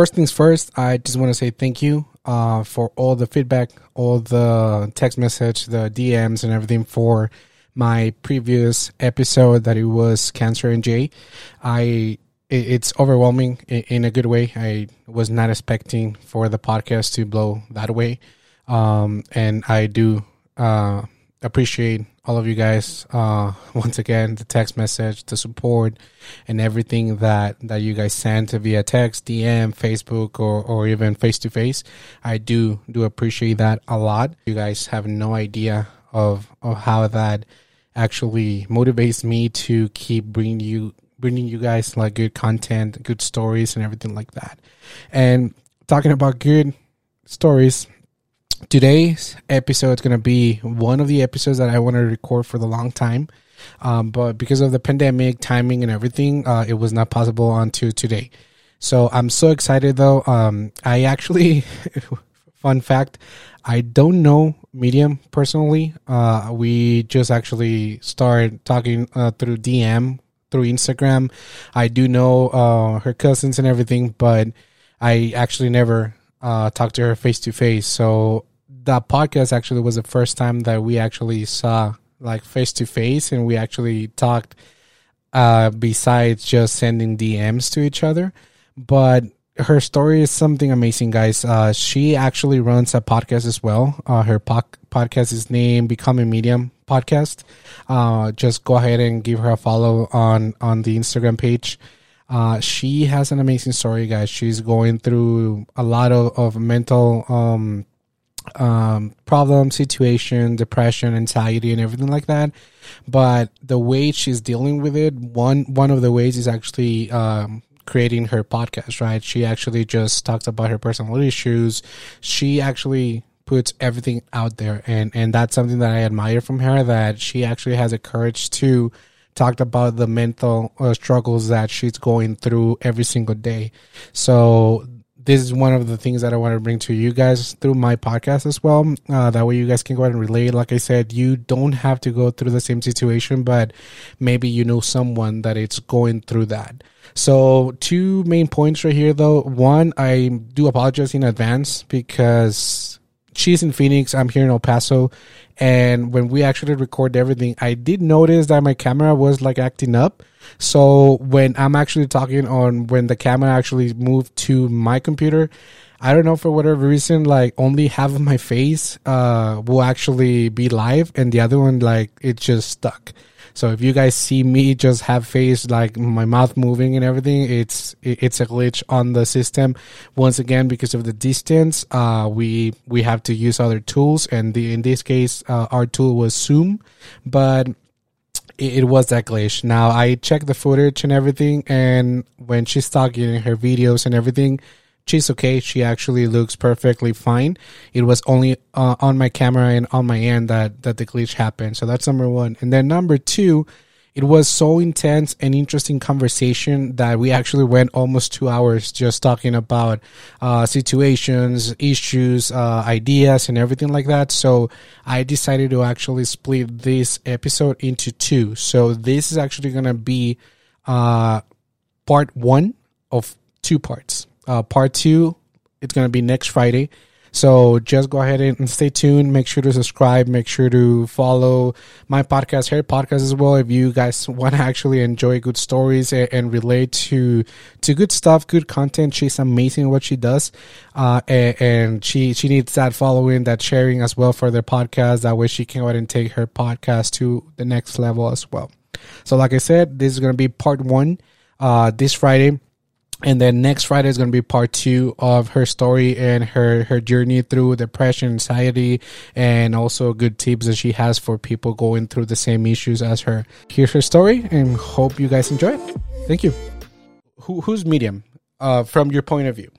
first things first, I just want to say thank you uh, for all the feedback, all the text message, the DMs, and everything for my previous episode that it was Cancer and Jay. I it's overwhelming in a good way. I was not expecting for the podcast to blow that way, um, and I do uh, appreciate all of you guys uh, once again the text message the support and everything that that you guys sent via text dm facebook or, or even face to face i do do appreciate that a lot. You guys have no idea of of how that actually motivates me to keep bringing you bringing you guys like good content good stories and everything like that. And talking about good stories today's episode is going to be one of the episodes that I want to record for the long time. Um, but because of the pandemic, timing, and everything, uh, it was not possible until today. So I'm so excited though. Um, I actually, fun fact, I don't know Miriam personally. Uh, we just actually started talking uh, through DM, through Instagram. I do know uh, her cousins and everything, but I actually never uh, talked to her face to face. So that podcast actually was the first time that we actually saw like face to face and we actually talked uh besides just sending DMs to each other. But her story is something amazing guys. Uh she actually runs a podcast as well. Uh her po- podcast is named becoming Miriam podcast. Uh just go ahead and give her a follow on on the instagram page. Uh, she has an amazing story, guys. She's going through a lot of, of mental um, um, problem, situation, depression, anxiety, and everything like that. But the way she's dealing with it, one one of the ways is actually um, creating her podcast. Right? She actually just talks about her personal issues. She actually puts everything out there, and and that's something that I admire from her. That she actually has the courage to talk about the mental uh, struggles that she's going through every single day. So this is one of the things that I want to bring to you guys through my podcast as well. Uh, that way you guys can go ahead and relate. Like I said, you don't have to go through the same situation, but maybe you know someone that it's going through that. So two main points right here though. One, I do apologize in advance because she's in Phoenix. I'm here in El Paso. And when we actually record everything, I did notice that my camera was like acting up. So when I'm actually talking on when the camera actually moved to my computer, I don't know for whatever reason, like only half of my face uh will actually be live and the other one like it just stuck. So if you guys see me just have face like my mouth moving and everything, it's it's a glitch on the system. Once again, because of the distance, uh, we we have to use other tools, and the, in this case, uh, our tool was Zoom, but it, was that glitch. Now I checked the footage and everything, and when she's talking in her videos and everything, she's okay. She actually looks perfectly fine. It was only uh, on my camera and on my end that that the glitch happened. So that's number one. And then number two, it was so intense and interesting conversation that we actually went almost two hours just talking about uh, situations, issues, uh, ideas, and everything like that. So I decided to actually split this episode into two. So this is actually gonna be uh, part one of two parts. Uh, part two, it's gonna be next Friday so just go ahead and stay tuned. Make sure to subscribe. Make sure to follow my podcast, Hair Podcast as well. If you guys want to actually enjoy good stories and, and, relate to to good stuff, good content, she's amazing at what she does, uh, and, and, she she needs that following, that sharing as well for their podcast. That way, she can go ahead and take her podcast to the next level as well. So, like I said, this is going to be part one uh, this Friday and then next Friday is going to be part two of her story and her her journey through depression, anxiety, and also good tips that she has for people going through the same issues as her. Here's her story, and hope you guys enjoy it. Thank you. Who, who's Miriam uh, from your point of view?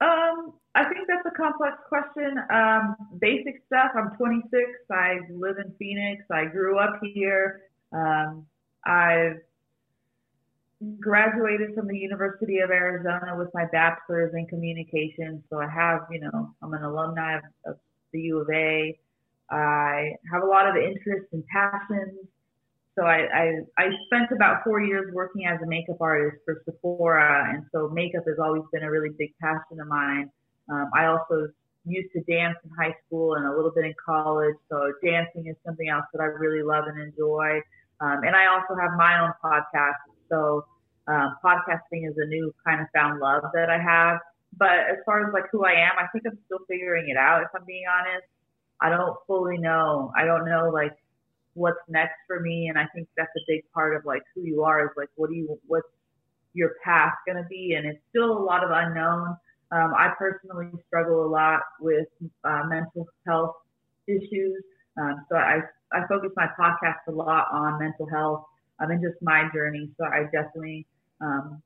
Um, I think that's a complex question. Um, basic stuff. I'm 26. I live in Phoenix. I grew up here. Um, I've graduated from the University of Arizona with my bachelor's in communications. So I have, you know, I'm an alumni of, of the U of A. I have a lot of interests and passions. so I, I, I spent about four years working as a makeup artist for Sephora, and so makeup has always been a really big passion of mine. Um, I also used to dance in high school and a little bit in college, so dancing is something else that I really love and enjoy. Um, and I also have my own podcast, so um, podcasting is a new kind of found love that I have. But as far as like who I am, I think I'm still figuring it out. If I'm being honest, I don't fully know. I don't know like what's next for me, and I think that's a big part of like who you are is like what do you what's your path going to be, and it's still a lot of unknown. Um, I personally struggle a lot with uh, mental health issues, um, so I I focus my podcast a lot on mental health um, and just my journey. So I definitely um,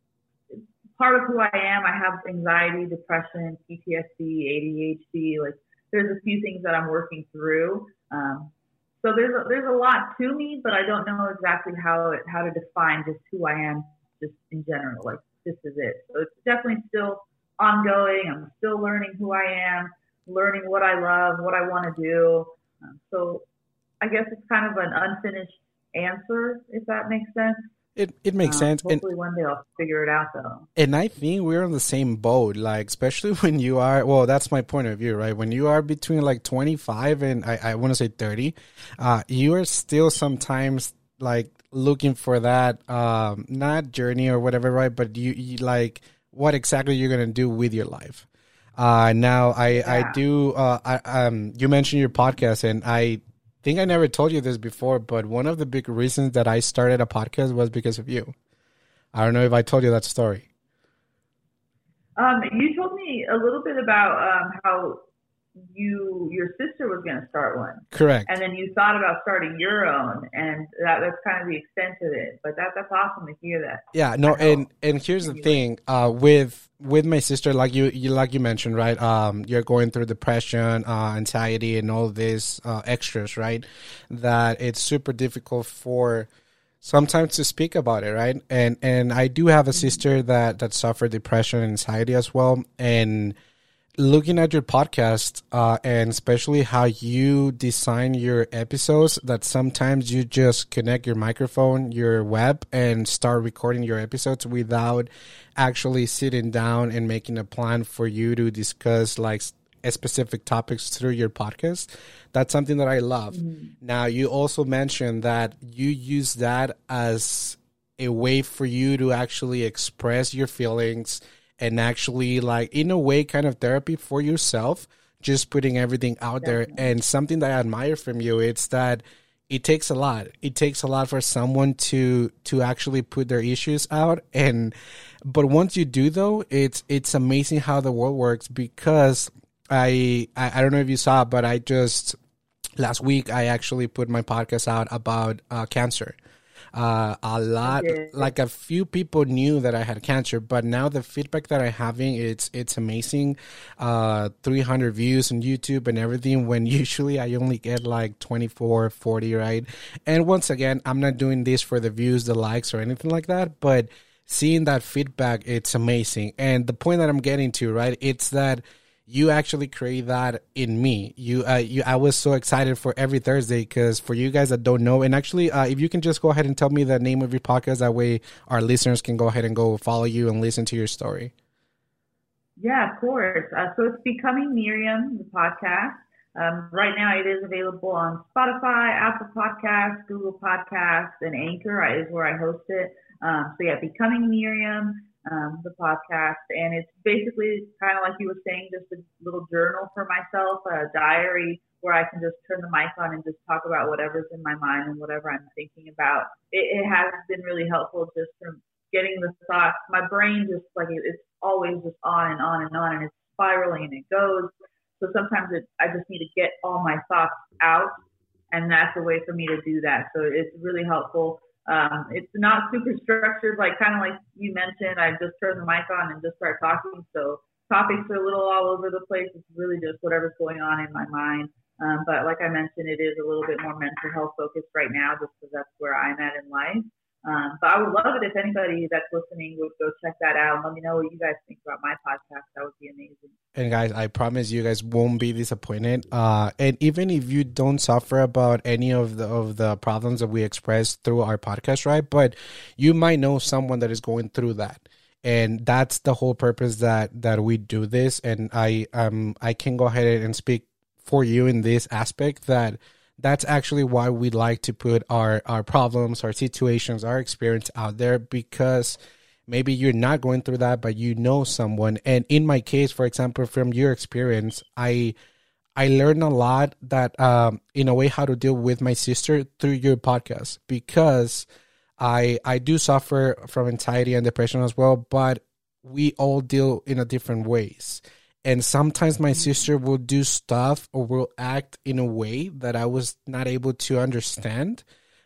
part of who I am. I have anxiety, depression, PTSD, ADHD. Like there's a few things that I'm working through. Um, so there's a, there's a lot to me, but I don't know exactly how it, how to define just who I am, just in general. Like this is it. So it's definitely still ongoing. I'm still learning who I am, learning what I love, what I want to do. Um, so I guess it's kind of an unfinished answer, if that makes sense. It it makes um, sense. Hopefully and, one day I'll figure it out though. And I think we're on the same boat. Like especially when you are well, that's my point of view, right? When you are between like twenty five and I, I wanna say thirty, uh, you are still sometimes like looking for that um not journey or whatever, right? But you, you like what exactly you're gonna do with your life. Uh now I yeah. I do uh I um you mentioned your podcast and I think I never told you this before, but one of the big reasons that I started a podcast was because of you. I don't know if I told you that story. Um, you told me a little bit about um, how you your sister was going to start one. Correct. And then you thought about starting your own, and that, that's kind of the extent of it. But that that's awesome to hear that. Yeah. No. And and here's the thing. Uh, with with my sister, like you, you like you mentioned, right? Um, you're going through depression, uh, anxiety, and all these uh, extras, right? That it's super difficult for sometimes to speak about it right and and i do have a mm-hmm. sister that that suffered depression and anxiety as well and looking at your podcast uh, and especially how you design your episodes that sometimes you just connect your microphone your web and start recording your episodes without actually sitting down and making a plan for you to discuss like specific topics through your podcast that's something that i love mm-hmm. now you also mentioned that you use that as a way for you to actually express your feelings and actually like in a way kind of therapy for yourself just putting everything out Definitely. there and something that i admire from you it's that it takes a lot. It takes a lot for someone to to actually put their issues out. And but once you do though it's it's amazing how the world works because i i, I don't know if you saw but i just last week i actually put my podcast out about uh, cancer uh, a lot, like a few people knew that I had cancer, but now the feedback that I'm having, it's it's amazing. Uh, 300 views on YouTube and everything. When usually I only get like 24, 40, right? And once again, I'm not doing this for the views, the likes, or anything like that, but seeing that feedback, it's amazing. And the point that I'm getting to, right? It's that you actually create that in me. You, uh, you, I was so excited for every Thursday because for you guys that don't know, and actually, uh, if you can just go ahead and tell me the name of your podcast, that way our listeners can go ahead and go follow you and listen to your story. Yeah, of course. Uh, so it's Becoming Miriam, the podcast. Um, right now, it is available on Spotify, Apple Podcasts, Google Podcasts, and Anchor is where I host it. Um, so yeah, Becoming Miriam um, the podcast. And it's basically kind of like you were saying, just a little journal for myself, a diary where I can just turn the mic on and just talk about whatever's in my mind and whatever I'm thinking about. It, it has been really helpful just from getting the thoughts. My brain just like it, it's always just on and on and on, and it's spiraling and it goes. So sometimes it, I just need to get all my thoughts out, and that's a way for me to do that. So it's really helpful. Um, it's not super structured, like kind of like you mentioned. I just turn the mic on and just start talking. So topics are a little all over the place. It's really just whatever's going on in my mind. Um, but like I mentioned, it is a little bit more mental health focused right now, just because that's where I'm at in life. Um, but I would love it if anybody that's listening would go check that out let me know what you guys think about my podcast. That would be amazing. And guys, I promise you guys won't be disappointed. Uh, and even if you don't suffer about any of the of the problems that we express through our podcast, right? But you might know someone that is going through that. And that's the whole purpose that that we do this. And I um I can go ahead and speak for you in this aspect that that's actually why we like to put our our problems, our situations, our experience out there because maybe you're not going through that but you know someone. And in my case for example from your experience i i learned a lot that um in a way how to deal with my sister through your podcast because i i do suffer from anxiety and depression as well but we all deal in a different ways and sometimes my sister will do stuff or will act in a way that I was not able to understand.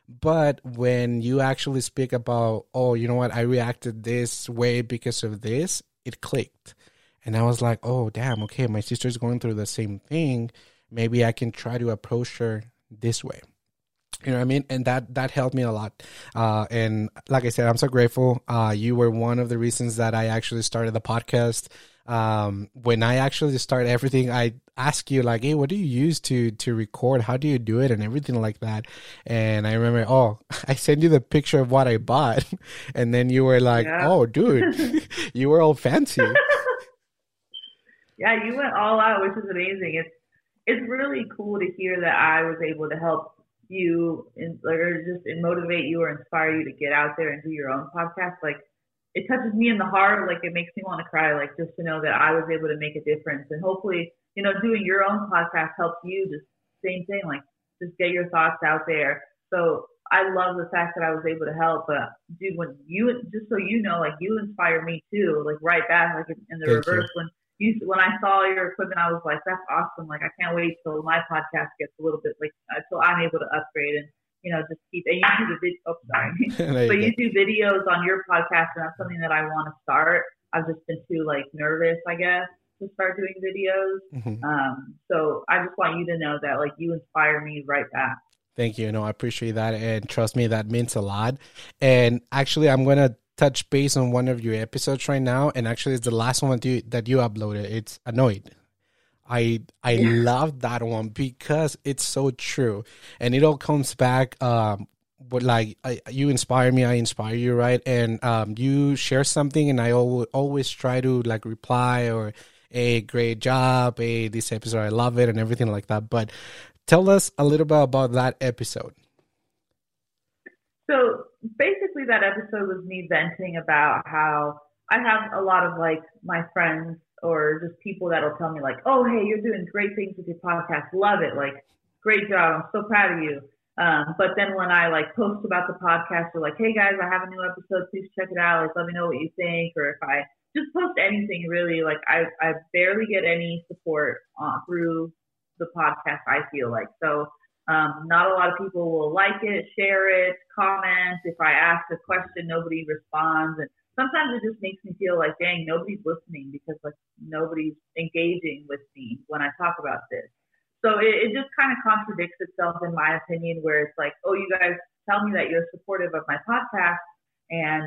But when you actually speak about, oh, you know what, I reacted this way because of this, it clicked. And I was like, oh, damn, okay, my sister's going through the same thing. Maybe I can try to approach her this way. You know what I mean? And that that helped me a lot. Uh, and like I said, I'm so grateful. Uh, you were one of the reasons that I actually started the podcast um, when I actually start everything, I ask you like, "Hey, what do you use to to record? How do you do it, and everything like that?" And I remember, oh, I sent you the picture of what I bought, and then you were like, yeah. "Oh, dude, you were all fancy." yeah, you went all out, which is amazing. It's it's really cool to hear that I was able to help you, like, or just motivate you or inspire you to get out there and do your own podcast. Like it touches me in the heart. Like it makes me want to cry. Like just to know that I was able to make a difference, and hopefully, you know, doing your own podcast helps you. Just same thing. Like just get your thoughts out there. So I love the fact that I was able to help. But dude, when you just so you know, like you inspire me too. Like right back, like in the Thank reverse you. when. You, when I saw your equipment, I was like, "That's awesome! Like, I can't wait till my podcast gets a little bit like until I'm able to upgrade and you know, just keep, and you do the video, oh, sorry. but you, do videos on your podcast, and that's something that I want to start. I've just been too, like, nervous, I guess, to start doing videos. Mm-hmm. Um, so I just want you to know that, like, you inspire me right back. Thank you. No, I appreciate that. And trust me, that means a lot. And actually, I'm going to touch base on one of your episodes right now. And actually, it's the last one that you, that you uploaded. It's Annoyed. I I yeah. love that one because it's so true, and it all comes back. Um, but like I, you inspire me, I inspire you, right? And um, you share something, and I al- always try to like reply or a great job, a this episode I love it, and everything like that. But tell us a little bit about that episode. So basically, that episode was me venting about how I have a lot of like my friends or just people that'll tell me like, oh, hey, you're doing great things with your podcast. Love it. Like, great job. I'm so proud of you. Um, but then when I like post about the podcast or like, hey guys, I have a new episode, please check it out. Like, let me know what you think. Or if I just post anything really, like I, I barely get any support uh, through the podcast, I feel like. So, um, not a lot of people will like it, share it, comment. If I ask a question, nobody responds. And sometimes it just makes me feel like, dang, nobody's listening because like nobody's engaging with me when I talk about this. So it, it just kind of contradicts itself in my opinion, where it's like, oh, you guys tell me that you're supportive of my podcast and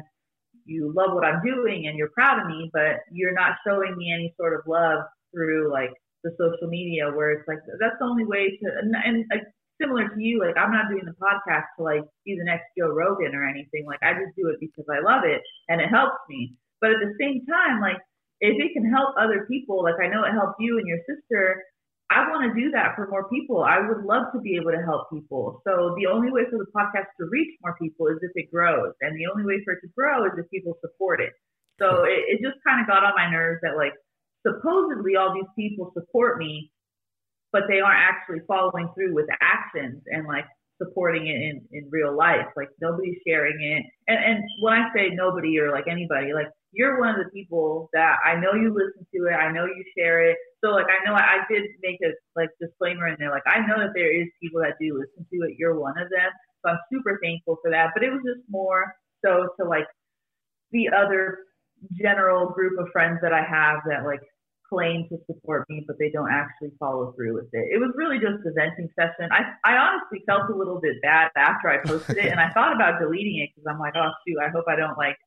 you love what I'm doing and you're proud of me, but you're not showing me any sort of love through like the social media where it's like that's the only way to and, and like similar to you, like I'm not doing the podcast to like be the next Joe Rogan or anything. Like I just do it because I love it and it helps me. But at the same time, like if it can help other people, like I know it helped you and your sister, I want to do that for more people. I would love to be able to help people. So the only way for the podcast to reach more people is if it grows. And the only way for it to grow is if people support it. So it, it just kind of got on my nerves that like supposedly all these people support me, but they aren't actually following through with actions and like supporting it in, in real life. Like nobody's sharing it. And, and when I say nobody or like anybody, like you're one of the people that I know you listen to it. I know you share it. So like I know I, I did make a like disclaimer in there. Like I know that there is people that do listen to it. You're one of them. So I'm super thankful for that. But it was just more so to like the other general group of friends that I have that like claim to support me, but they don't actually follow through with it. It was really just a venting session. I, I honestly felt a little bit bad after I posted it, and I thought about deleting it because I'm like, oh shoot, I hope I don't like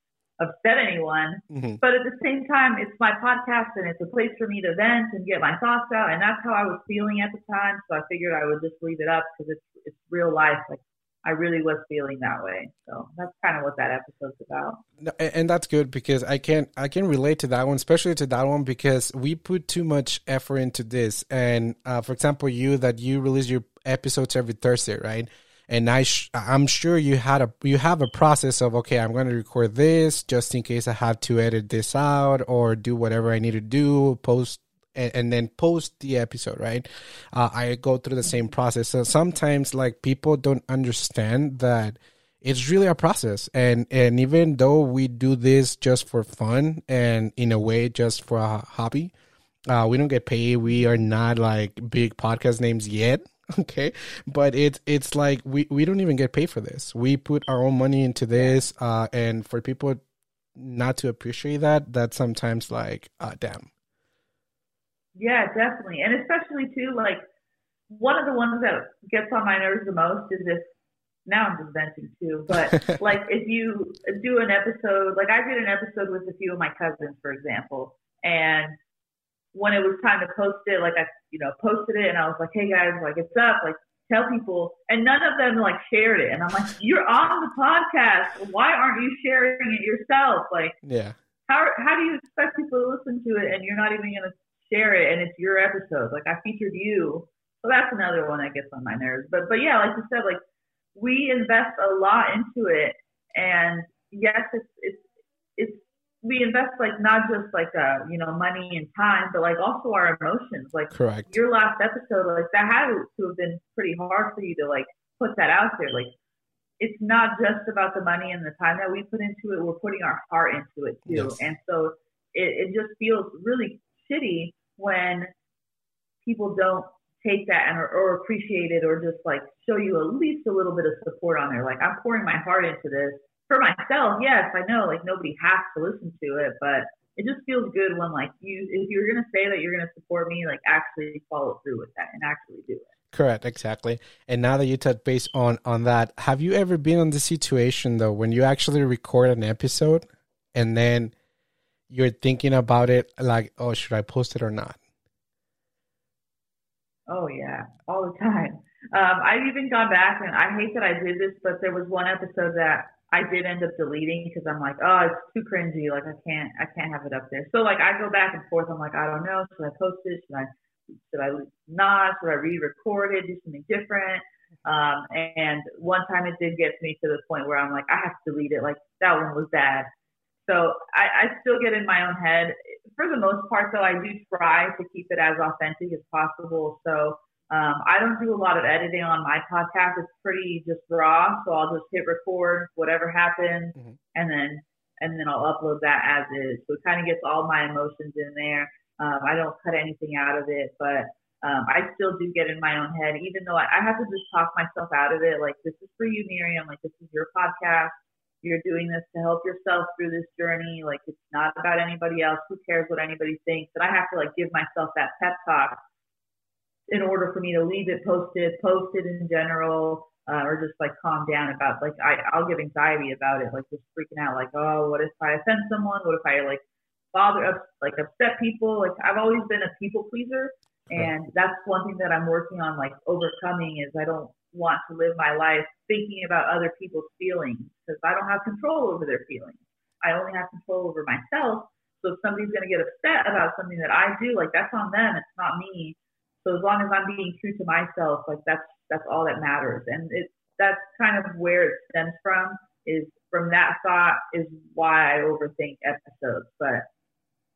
upset anyone. Mm-hmm. But at the same time, it's my podcast and it's a place for me to vent and get my thoughts out, and that's how I was feeling at the time. So I figured I would just leave it up because it's it's real life. Like I really was feeling that way. So that's kind of what that episode's about. And that's good because I can I can relate to that one, especially to that one because we put too much effort into this. And uh, for example, you that you release your episodes every Thursday, right? And I I'm sure you had a you have a process of okay, I'm going to record this just in case I have to edit this out or do whatever I need to do, post and, and then post the episode, right? Uh, I go through the same process. So sometimes, like people don't understand that it's really a process, and and even though we do this just for fun and in a way just for a hobby, uh, we don't get paid. We are not like big podcast names yet okay but it's it's like we we don't even get paid for this we put our own money into this uh and for people not to appreciate that that's sometimes like uh damn yeah, definitely. And especially too, like one of the ones that gets on my nerves the most is if now I'm just venting too, but like if you do an episode, like I did an episode with a few of my cousins, for example, and when it was time to post it, like I, you know, posted it and I was like, hey guys, like it's up, like tell people, and none of them like shared it, and I'm like, you're on the podcast, why aren't you sharing it yourself? Like, yeah, how how do you expect people to listen to it and you're not even gonna share it and it's your episode. Like I featured you. So that's another one that gets on my nerves. But but yeah, like you said, like we invest a lot into it and yes it's it's it's we invest like not just like uh you know money and time but like also our emotions like correct your last episode like that had to have been pretty hard for you to like put that out there like it's not just about the money and the time that we put into it we're putting our heart into it too yes. and so it, it just feels really shitty when people don't take that and or, or appreciate it or just like show you at least a little bit of support on there. Like I'm pouring my heart into this for myself. Yes, I know like nobody has to listen to it, but it just feels good when like you if you're gonna say that you're gonna support me, like actually follow through with that and actually do it. Correct, exactly. And now that you touch base on on that, have you ever been in the situation though when you actually record an episode and then you're thinking about it like, oh, should I post it or not? Oh yeah, all the time. Um, I've even gone back and I hate that I did this, but there was one episode that I did end up deleting because I'm like, oh, it's too cringy. Like I can't, I can't have it up there. So like I go back and forth. I'm like, I don't know. Should I post it? Should I, should I not? Should I re-record it? Do something different? Um, and one time it did get me to the point where I'm like, I have to delete it. Like that one was bad. So I, I still get in my own head. For the most part, though, I do try to keep it as authentic as possible. So um, I don't do a lot of editing on my podcast. It's pretty just raw. So I'll just hit record, whatever happens, mm-hmm. and then and then I'll upload that as is. So it kind of gets all my emotions in there. Um, I don't cut anything out of it, but um, I still do get in my own head, even though I, I have to just talk myself out of it. Like this is for you, Miriam. Like this is your podcast. You're doing this to help yourself through this journey. Like it's not about anybody else. Who cares what anybody thinks? And I have to like give myself that pep talk in order for me to leave it posted, posted in general, uh, or just like calm down about like I, I'll get anxiety about it, like just freaking out, like oh, what if I offend someone? What if I like bother up like upset people? Like I've always been a people pleaser, and that's one thing that I'm working on like overcoming is I don't want to live my life thinking about other people's feelings because I don't have control over their feelings. I only have control over myself. So if somebody's going to get upset about something that I do, like that's on them. It's not me. So as long as I'm being true to myself, like that's that's all that matters. And it's that's kind of where it stems from. Is from that thought is why I overthink episodes. But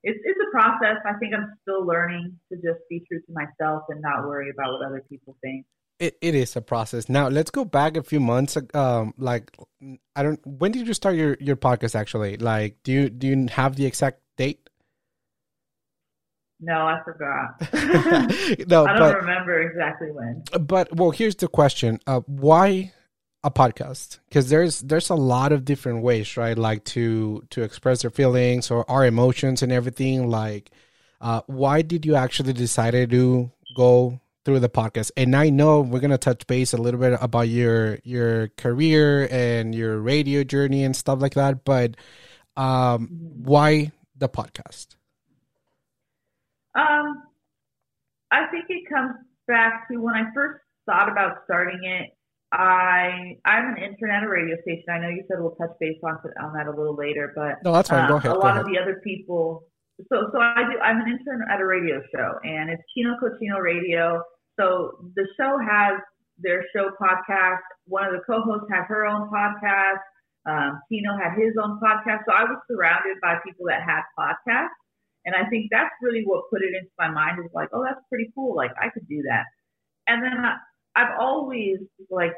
it's it's a process. I think I'm still learning to just be true to myself and not worry about what other people think it, it is a process. Now let's go back a few months. Um, like I don't. When did you start your your podcast? Actually, like, do you do you have the exact date? No, I forgot. no, I don't but, remember exactly when. But well, here's the question: uh, Why a podcast? Because there's there's a lot of different ways, right? Like to to express their feelings or our emotions and everything. Like Uh, why did you actually decide to go through the podcast? And I know we're gonna touch base a little bit about your your career and your radio journey and stuff like that. But um, why the podcast? Um, I think it comes back to when I first thought about starting it. I I'm an intern at a radio station. I know you said we'll touch base on on that a little later, but no, that's fine. Go um, ahead. A go lot ahead. of the other people. So so I do. I'm an intern at a radio show, and it's Tino Cochino Radio. So the show has their show podcast. One of the co-hosts had her own podcast. Um, Tino had his own podcast. So I was surrounded by people that had podcasts. And I think that's really what put it into my mind is like, oh, that's pretty cool. Like I could do that. And then I, I've always like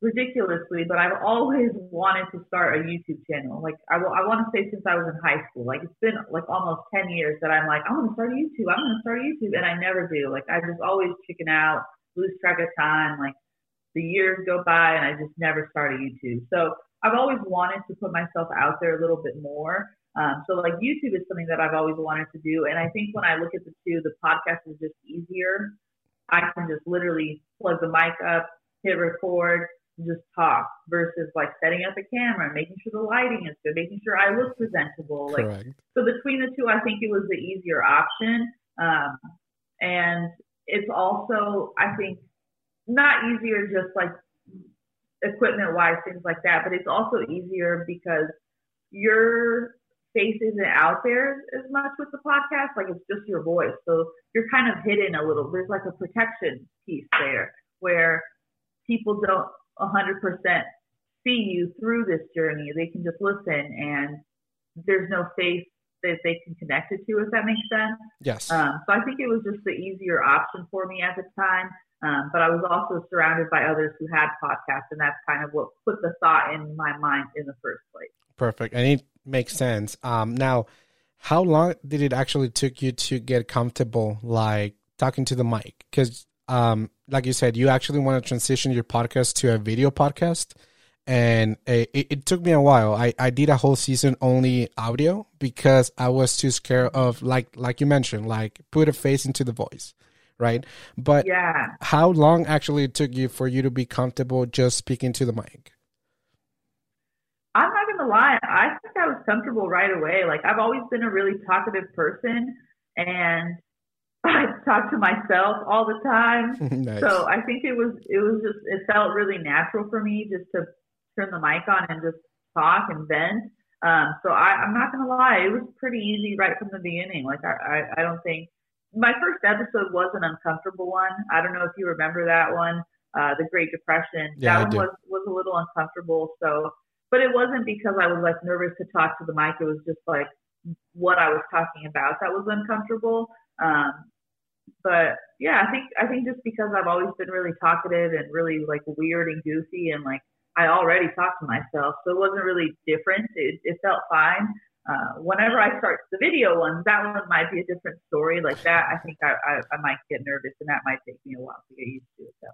ridiculously, but I've always wanted to start a YouTube channel. Like I, I want to say since I was in high school, like it's been like almost 10 years that I'm like, I want to start a YouTube. I'm going to start a YouTube. And I never do. Like I just always chicken out, lose track of time. Like the years go by and I just never start a YouTube. So I've always wanted to put myself out there a little bit more. Um, so like YouTube is something that I've always wanted to do. And I think when I look at the two, the podcast is just easier. I can just literally plug the mic up, hit record, just talk versus like setting up a camera and making sure the lighting is good, making sure I look presentable. Like, Correct. so between the two, I think it was the easier option. Um, and it's also, I think, not easier just like equipment wise, things like that, but it's also easier because your face isn't out there as much with the podcast. Like it's just your voice. So you're kind of hidden a little. There's like a protection piece there where people don't 100% see you through this journey. They can just listen and there's no face that they can connect it to, if that makes sense. Yes. Um, so I think it was just the easier option for me at the time. Um, but I was also surrounded by others who had podcasts, and that's kind of what put the thought in my mind in the first place. Perfect. And it makes sense. Um, now, how long did it actually took you to get comfortable, like talking to the mic? Because, um, like you said, you actually want to transition your podcast to a video podcast, and it, it took me a while. I, I did a whole season only audio because I was too scared of like like you mentioned, like put a face into the voice, right? But Yeah. how long actually it took you for you to be comfortable just speaking to the mic? I'm not gonna lie, I think I was comfortable right away. Like I've always been a really talkative person and I talk to myself all the time. nice. So I think it was it was just it felt really natural for me just to turn the mic on and just talk and vent. Um, so I, I'm not gonna lie, it was pretty easy right from the beginning. Like I, I, I don't think my first episode was an uncomfortable one. I don't know if you remember that one, uh, the Great Depression. Yeah, I that one do. was was a little uncomfortable. So, but it wasn't because I was like nervous to talk to the mic. It was just like what I was talking about that was uncomfortable. Um, but yeah, I think I think just because I've always been really talkative and really like weird and goofy and like I already talked to myself, so it wasn't really different. It, it felt fine. Uh, whenever I start the video ones, that one might be a different story. Like that, I think I, I, I might get nervous, and that might take me a while to get used to it. So.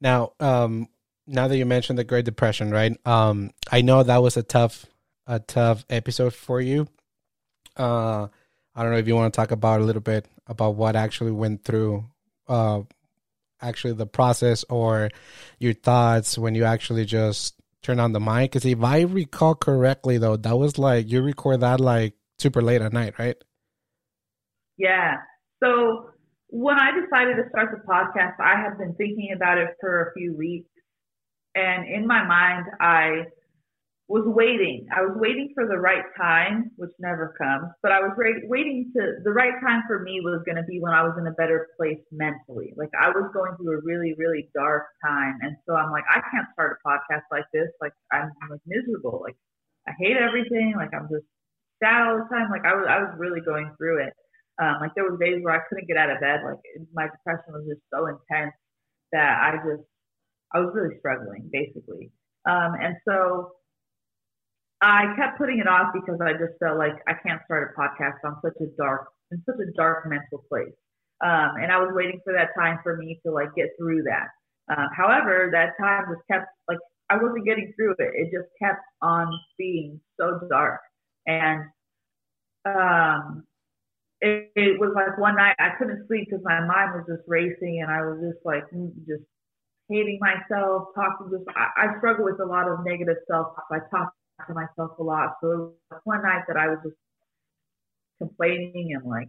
Now, um, now that you mentioned the Great Depression, right? Um, I know that was a tough, a tough episode for you. Uh, I don't know if you want to talk about a little bit about what actually went through, uh, actually the process or your thoughts when you actually just turn on the mic. Because if I recall correctly, though, that was like you record that like super late at night, right? Yeah. So when I decided to start the podcast, I had been thinking about it for a few weeks. And in my mind, I was waiting. I was waiting for the right time, which never comes, but I was waiting to the right time for me was going to be when I was in a better place mentally. Like I was going through a really, really dark time. And so I'm like, I can't start a podcast like this. Like I'm like miserable. Like I hate everything. Like I'm just sad all the time. Like I was, I was really going through it. Um, like there was days where I couldn't get out of bed. Like my depression was just so intense that I just, I was really struggling basically. Um, and so I kept putting it off because I just felt like I can't start a podcast on such a dark, in such a dark mental place. Um, and I was waiting for that time for me to like get through that. Um, however, that time just kept like I wasn't getting through it. It just kept on being so dark, and um, it it was like one night I couldn't sleep because my mind was just racing and I was just like just hating myself, talking just I, I struggle with a lot of negative self talk. I talk to myself a lot. So one night that I was just complaining and like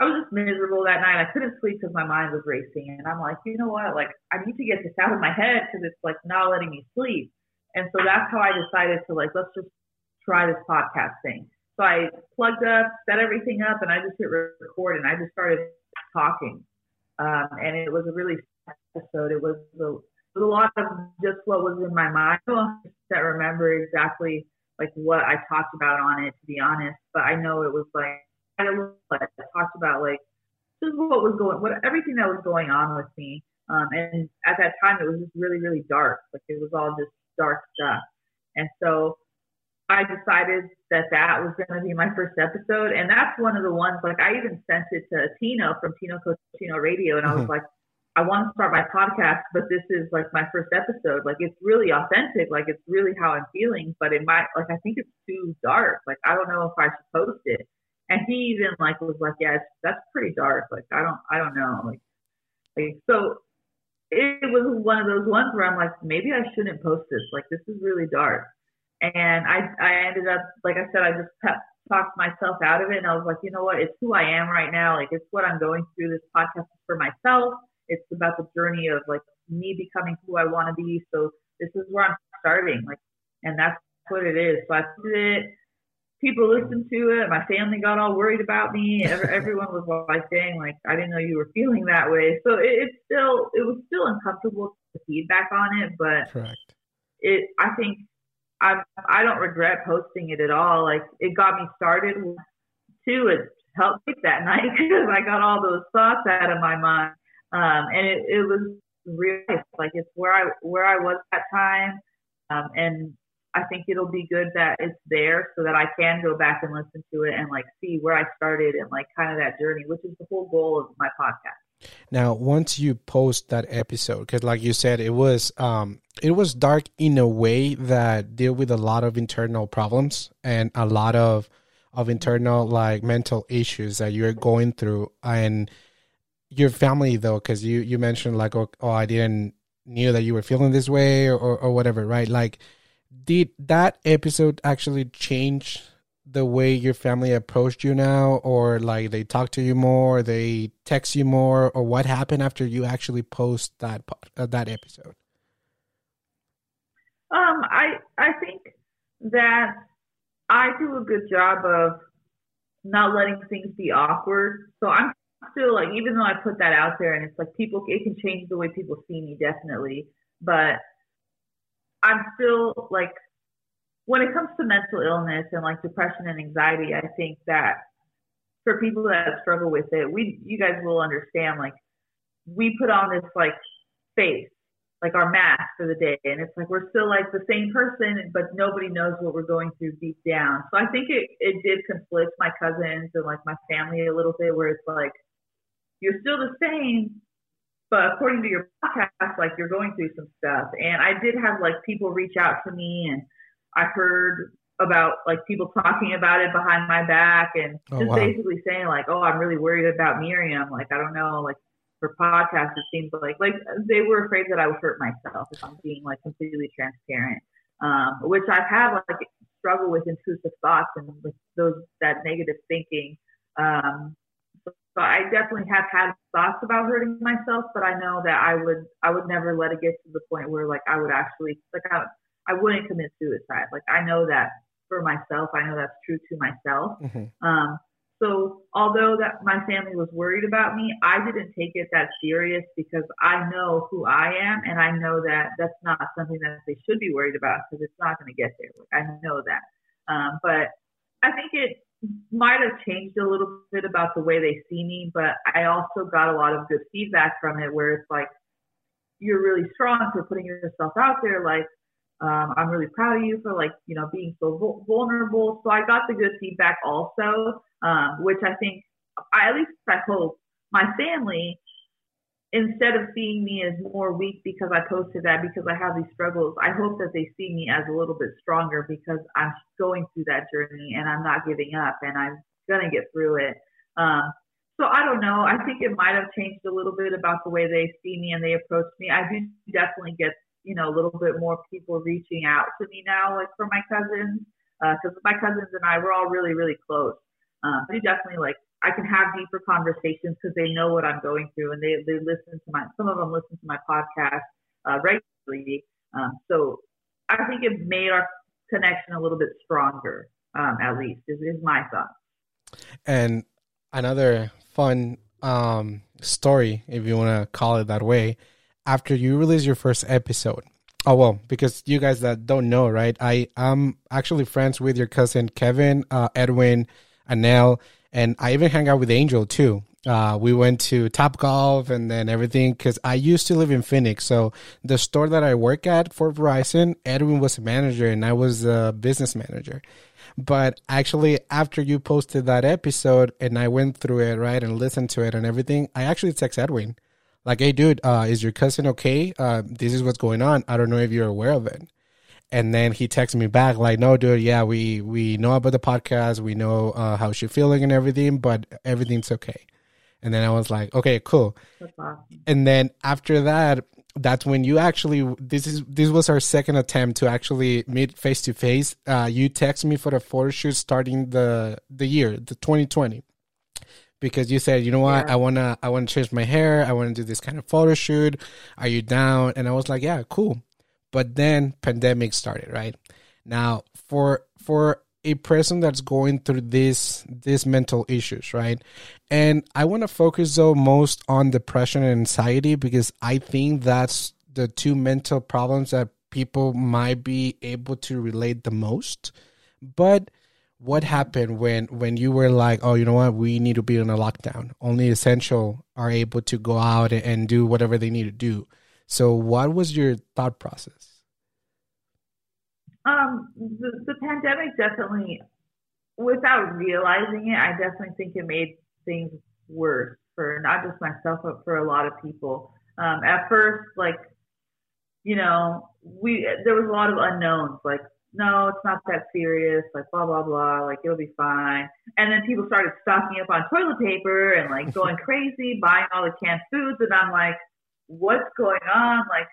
I was just miserable that night. I couldn't sleep because my mind was racing, and I'm like, you know what? Like I need to get this out of my head because it's like not letting me sleep. And so that's how I decided to like let's just try this podcast thing. So I plugged up, set everything up, and I just hit record and I just started talking. Um, and it was a really episode. It was a, a lot of just what was in my mind. I don't remember exactly like what I talked about on it, to be honest. But I know it was like I talked about like just what was going, what everything that was going on with me. Um, and at that time, it was just really, really dark. Like it was all just dark stuff. And so I decided that that was going to be my first episode. And that's one of the ones, like, I even sent it to Tino from Tino Cochino Radio. And I was mm-hmm. like, I want to start my podcast, but this is like my first episode. Like, it's really authentic. Like, it's really how I'm feeling, but it might, like, I think it's too dark. Like, I don't know if I should post it. And he even, like, was like, yeah, that's pretty dark. Like, I don't, I don't know. Like, like, so it was one of those ones where I'm like, maybe I shouldn't post this. Like, this is really dark. And I, I ended up, like I said, I just talked myself out of it. And I was like, you know what? It's who I am right now. Like, it's what I'm going through. This podcast is for myself. It's about the journey of like me becoming who I want to be. So this is where I'm starting. Like, and that's what it is. So I did it. People listened to it. My family got all worried about me. Everyone was like saying, like, I didn't know you were feeling that way. So it, it's still, it was still uncomfortable to feedback on it, but Correct. it, I think I I don't regret posting it at all. Like it got me started too. It helped me that night because I got all those thoughts out of my mind. Um, and it, it was real like it's where I where I was that time. Um, and I think it'll be good that it's there so that I can go back and listen to it and like see where I started and like kind of that journey, which is the whole goal of my podcast. Now, once you post that episode, because like you said, it was um, it was dark in a way that deal with a lot of internal problems and a lot of of internal like mental issues that you're going through, and your family though, because you you mentioned like oh, oh I didn't knew that you were feeling this way or, or, whatever, right? Like, did that episode actually change the way your family approached you now? Or like they talk to you more they text you more or what happened after you actually post that uh, that episode? Um i i think that i do a good job of not letting things be awkward. So i'm still like even though i put that out there and it's like people it can change the way people see me definitely but i'm still like when it comes to mental illness and like depression and anxiety, I think that for people that struggle with it, we you guys will understand like we put on this like face, like our mask for the day, and it's like we're still like the same person, but nobody knows what we're going through deep down. So I think it it did conflict my cousins and like my family a little bit, where it's like you're still the same, but according to your podcast, like you're going through some stuff. And I did have like people reach out to me and I've heard about like people talking about it behind my back and oh, just wow. basically saying like, oh, I'm really worried about Miriam. Like, I don't know, like for podcasts, it seems like like they were afraid that I would hurt myself if I'm being like completely transparent. Um, which I've had like struggle with intrusive thoughts and with those that negative thinking. Um, so, I definitely have had thoughts about hurting myself, but I know that I would I would never let it get to the point where like I would actually like I I wouldn't commit suicide. Like I know that for myself. I know that's true to myself. Mm-hmm. Um, so although that my family was worried about me, I didn't take it that serious because I know who I am and I know that that's not something that they should be worried about because it's not going to get there. Like, I know that. Um, but I think it might have changed a little bit about the way they see me, but I also got a lot of good feedback from it where it's like, you're really strong for putting yourself out there. Like, um, I'm really proud of you for like, you know, being so vulnerable. So I got the good feedback also, um, which I think, I, at least I hope my family, instead of seeing me as more weak because I posted that because I have these struggles, I hope that they see me as a little bit stronger because I'm going through that journey and I'm not giving up and I'm gonna get through it. Um, So I don't know. I think it might have changed a little bit about the way they see me and they approach me. I do definitely get, you know, a little bit more people reaching out to me now, like for my cousins, because uh, my cousins and I, we're all really, really close. Um, they definitely like I can have deeper conversations because they know what I'm going through and they they listen to my some of them listen to my podcast uh, regularly. Um, so I think it made our connection a little bit stronger, um, at least is, is my thought. And another fun um, story, if you want to call it that way, after you release your first episode. Oh well, because you guys that don't know, right? I am actually friends with your cousin Kevin, uh, Edwin, Anel, and I even hang out with Angel too. Uh, we went to Top Golf and then everything because I used to live in Phoenix. So the store that I work at for Verizon, Edwin was a manager and I was a business manager. But actually, after you posted that episode and I went through it, right, and listened to it and everything, I actually text Edwin, like, hey, dude, uh, is your cousin okay? Uh, this is what's going on. I don't know if you're aware of it. And then he texted me back, like, no, dude, yeah, we, we know about the podcast. We know uh, how she's feeling and everything, but everything's okay. And then I was like, okay, cool. Awesome. And then after that, that's when you actually this is this was our second attempt to actually meet face to face. You text me for the photo shoot starting the the year, the 2020, because you said, you know what, yeah. I wanna I wanna change my hair, I wanna do this kind of photo shoot. Are you down? And I was like, yeah, cool. But then pandemic started, right? Now for for a person that's going through this these mental issues, right? And I want to focus though most on depression and anxiety because I think that's the two mental problems that people might be able to relate the most. But what happened when when you were like, oh, you know what, we need to be in a lockdown. Only essential are able to go out and do whatever they need to do. So, what was your thought process? Um, the, the pandemic definitely, without realizing it, I definitely think it made things worse for not just myself, but for a lot of people. Um, at first, like, you know, we there was a lot of unknowns, like, no, it's not that serious, like blah blah blah, like it'll be fine. And then people started stocking up on toilet paper and like going crazy, buying all the canned foods, and I'm like, what's going on? Like,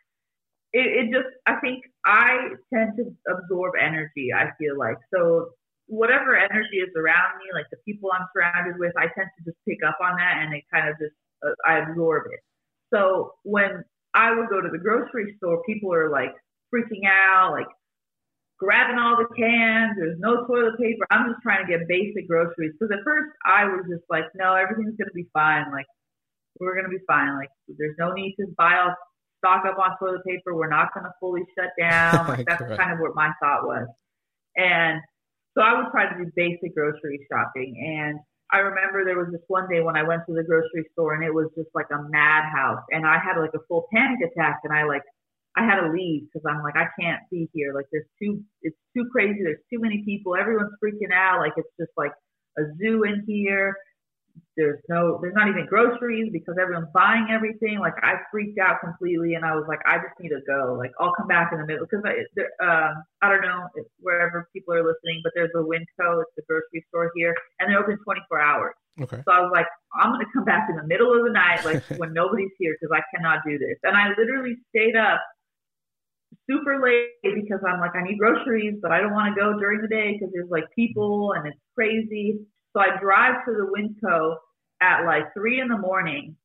it, it just, I think I tend to absorb energy, I feel like. So whatever energy is around me, like the people I'm surrounded with, I tend to just pick up on that and it kind of just, uh, I absorb it. So when I would go to the grocery store, people are like freaking out, like grabbing all the cans. There's no toilet paper. I'm just trying to get basic groceries. Because at first I was just like, no, everything's going to be fine. Like, we're going to be fine. Like, there's no need to buy all stock up on toilet paper. We're not going to fully shut down. Oh like that's kind of what my thought was. And so I would try to do basic grocery shopping. And I remember there was this one day when I went to the grocery store and it was just like a madhouse. And I had like a full panic attack and I like, I had to leave because I'm like, I can't be here. Like there's too, it's too crazy. There's too many people. Everyone's freaking out. Like it's just like a zoo in here there's no there's not even groceries because everyone's buying everything. Like i freaked out completely and i was like i just need to go. Like i'll come back in the middle because i there, um i don't know wherever people are listening but there's a winco it's a grocery store here and they're open 24 hours. Okay. So i was like i'm going to come back in the middle of the night like when nobody's here because i cannot do this. And i literally stayed up super late because i'm like i need groceries but i don't want to go during the day because there's like people and it's crazy so I drive to the Winco at like three in the morning,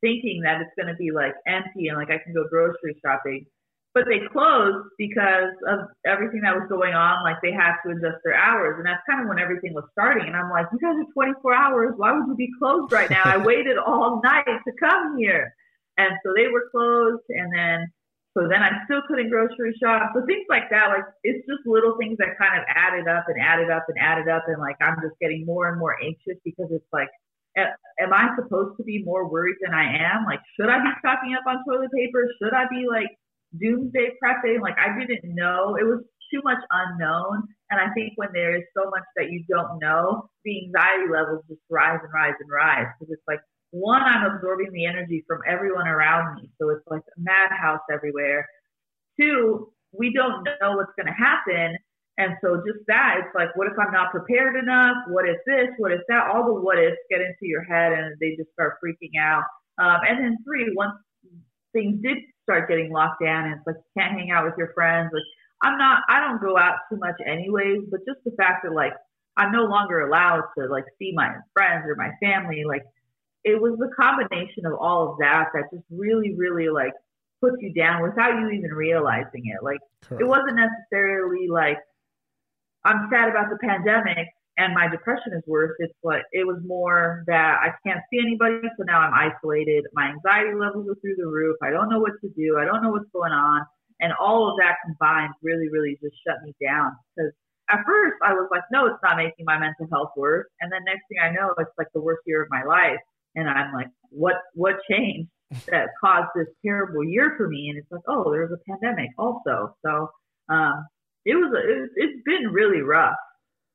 thinking that it's going to be like empty and like I can go grocery shopping. But they closed because of everything that was going on. Like they had to adjust their hours, and that's kind of when everything was starting. And I'm like, you guys are 24 hours. Why would you be closed right now? I waited all night to come here, and so they were closed. And then so then I still couldn't grocery shop. So things like that, like it's just little things that kind of added up and added up and added up. And like I'm just getting more and more anxious because it's like, am I supposed to be more worried than I am? Like, should I be stocking up on toilet paper? Should I be like doomsday prepping? Like, I didn't know. It was too much unknown. And I think when there is so much that you don't know, the anxiety levels just rise and rise and rise because it's like, one, I'm absorbing the energy from everyone around me. So it's like a madhouse everywhere. Two, we don't know what's going to happen. And so just that, it's like, what if I'm not prepared enough? What if this? What if that? All the what ifs get into your head and they just start freaking out. Um, and then three, once things did start getting locked down and it's like you can't hang out with your friends, like I'm not, I don't go out too much anyways, but just the fact that like I'm no longer allowed to like see my friends or my family, like it was the combination of all of that that just really, really like puts you down without you even realizing it. Like Correct. it wasn't necessarily like I'm sad about the pandemic and my depression is worse. It's like it was more that I can't see anybody, so now I'm isolated. My anxiety levels are through the roof. I don't know what to do. I don't know what's going on, and all of that combined really, really just shut me down. Because at first I was like, no, it's not making my mental health worse, and then next thing I know, it's like the worst year of my life, and I'm like, what, what changed that caused this terrible year for me? And it's like, oh, there was a pandemic also. So um, it was it, it's been really rough,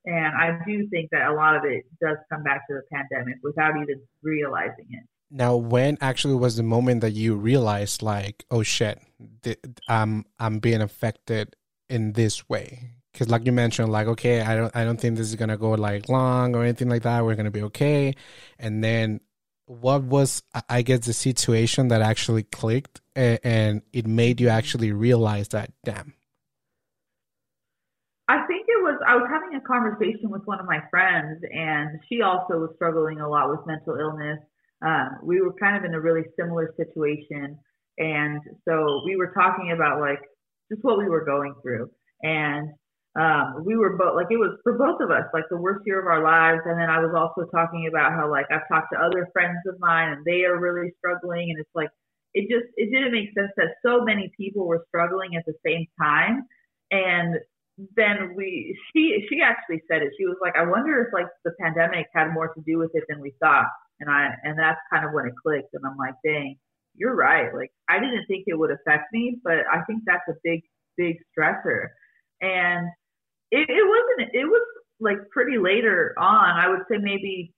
and I do think that a lot of it does come back to the pandemic without even realizing it. Now, when actually was the moment that you realized, like, oh shit, I'm I'm being affected in this way? Because, like you mentioned, like, okay, I don't I don't think this is gonna go like long or anything like that. We're gonna be okay. And then, what was I guess the situation that actually clicked and, and it made you actually realize that, damn, I think it was, I was having a conversation with one of my friends, and she also was struggling a lot with mental illness. Um, we were kind of in a really similar situation. And so we were talking about like just what we were going through. And um, we were both like, it was for both of us, like the worst year of our lives. And then I was also talking about how like I've talked to other friends of mine and they are really struggling. And it's like, it just, it didn't make sense that so many people were struggling at the same time. And then we she she actually said it. She was like, I wonder if like the pandemic had more to do with it than we thought. And I and that's kind of when it clicked. And I'm like, dang, you're right. Like I didn't think it would affect me, but I think that's a big big stressor. And it, it wasn't. It was like pretty later on. I would say maybe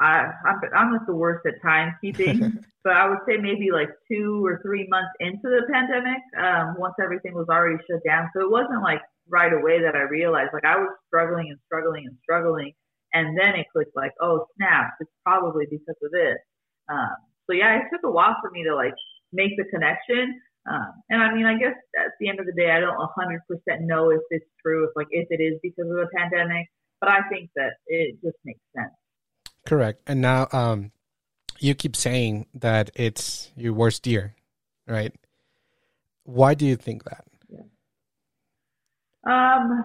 I, I'm, I'm like the worst at timekeeping, but I would say maybe like two or three months into the pandemic, um, once everything was already shut down. So it wasn't like right away that I realized like I was struggling and struggling and struggling. And then it clicked like, oh, snap, it's probably because of this. Um, so yeah, it took a while for me to like make the connection. Um, and I mean, I guess at the end of the day, I don't 100% know if it's true, if like if it is because of the pandemic, but I think that it just makes sense. Correct. And now, um, you keep saying that it's your worst year, right? Why do you think that? Um,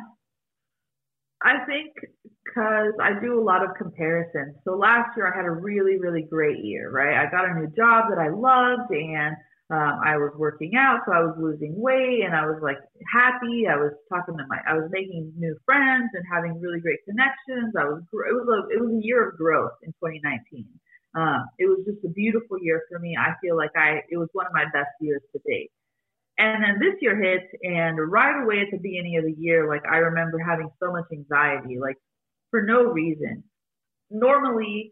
I think because I do a lot of comparisons. So last year I had a really, really great year, right? I got a new job that I loved and um, I was working out, so I was losing weight and I was like happy. I was talking to my, I was making new friends and having really great connections. I was, it was a, it was a year of growth in 2019. Um, it was just a beautiful year for me. I feel like I, it was one of my best years to date. And then this year hits, and right away at the beginning of the year, like I remember having so much anxiety, like for no reason. Normally,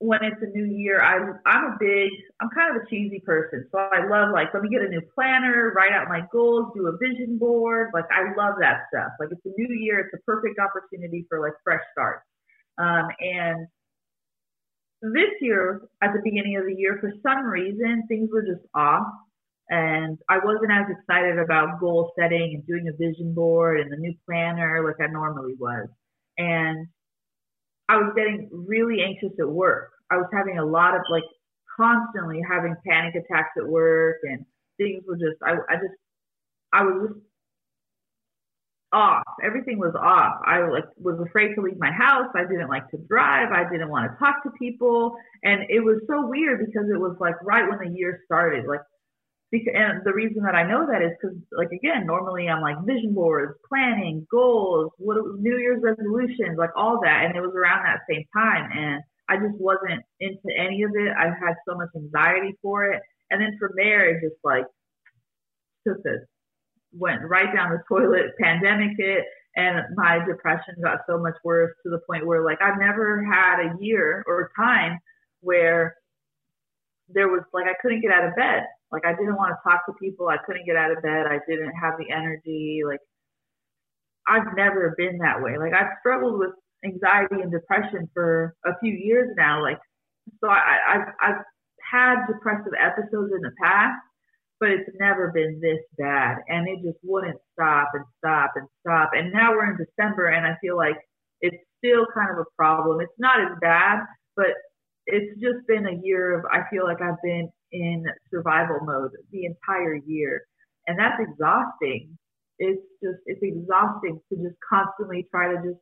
when it's a new year, I, I'm a big, I'm kind of a cheesy person. So I love like, let me get a new planner, write out my goals, do a vision board. Like I love that stuff. Like it's a new year. It's a perfect opportunity for like fresh starts. Um, and this year, at the beginning of the year, for some reason, things were just off and I wasn't as excited about goal setting and doing a vision board and the new planner like I normally was. And I was getting really anxious at work. I was having a lot of like constantly having panic attacks at work and things were just I, I just I was just off. Everything was off. I like was afraid to leave my house. I didn't like to drive. I didn't want to talk to people. And it was so weird because it was like right when the year started. Like because, and the reason that I know that is because, like, again, normally I'm like vision boards, planning, goals, what New Year's resolutions, like all that. And it was around that same time. And I just wasn't into any of it. I had so much anxiety for it. And then from there, it just like took this, went right down the toilet. Pandemic hit, and my depression got so much worse to the point where, like, I've never had a year or time where there was like I couldn't get out of bed. Like I didn't want to talk to people. I couldn't get out of bed. I didn't have the energy. Like I've never been that way. Like I've struggled with anxiety and depression for a few years now. Like, so I, I've, I've had depressive episodes in the past, but it's never been this bad. And it just wouldn't stop and stop and stop. And now we're in December and I feel like it's still kind of a problem. It's not as bad, but it's just been a year of, I feel like I've been in survival mode the entire year. And that's exhausting. It's just, it's exhausting to just constantly try to just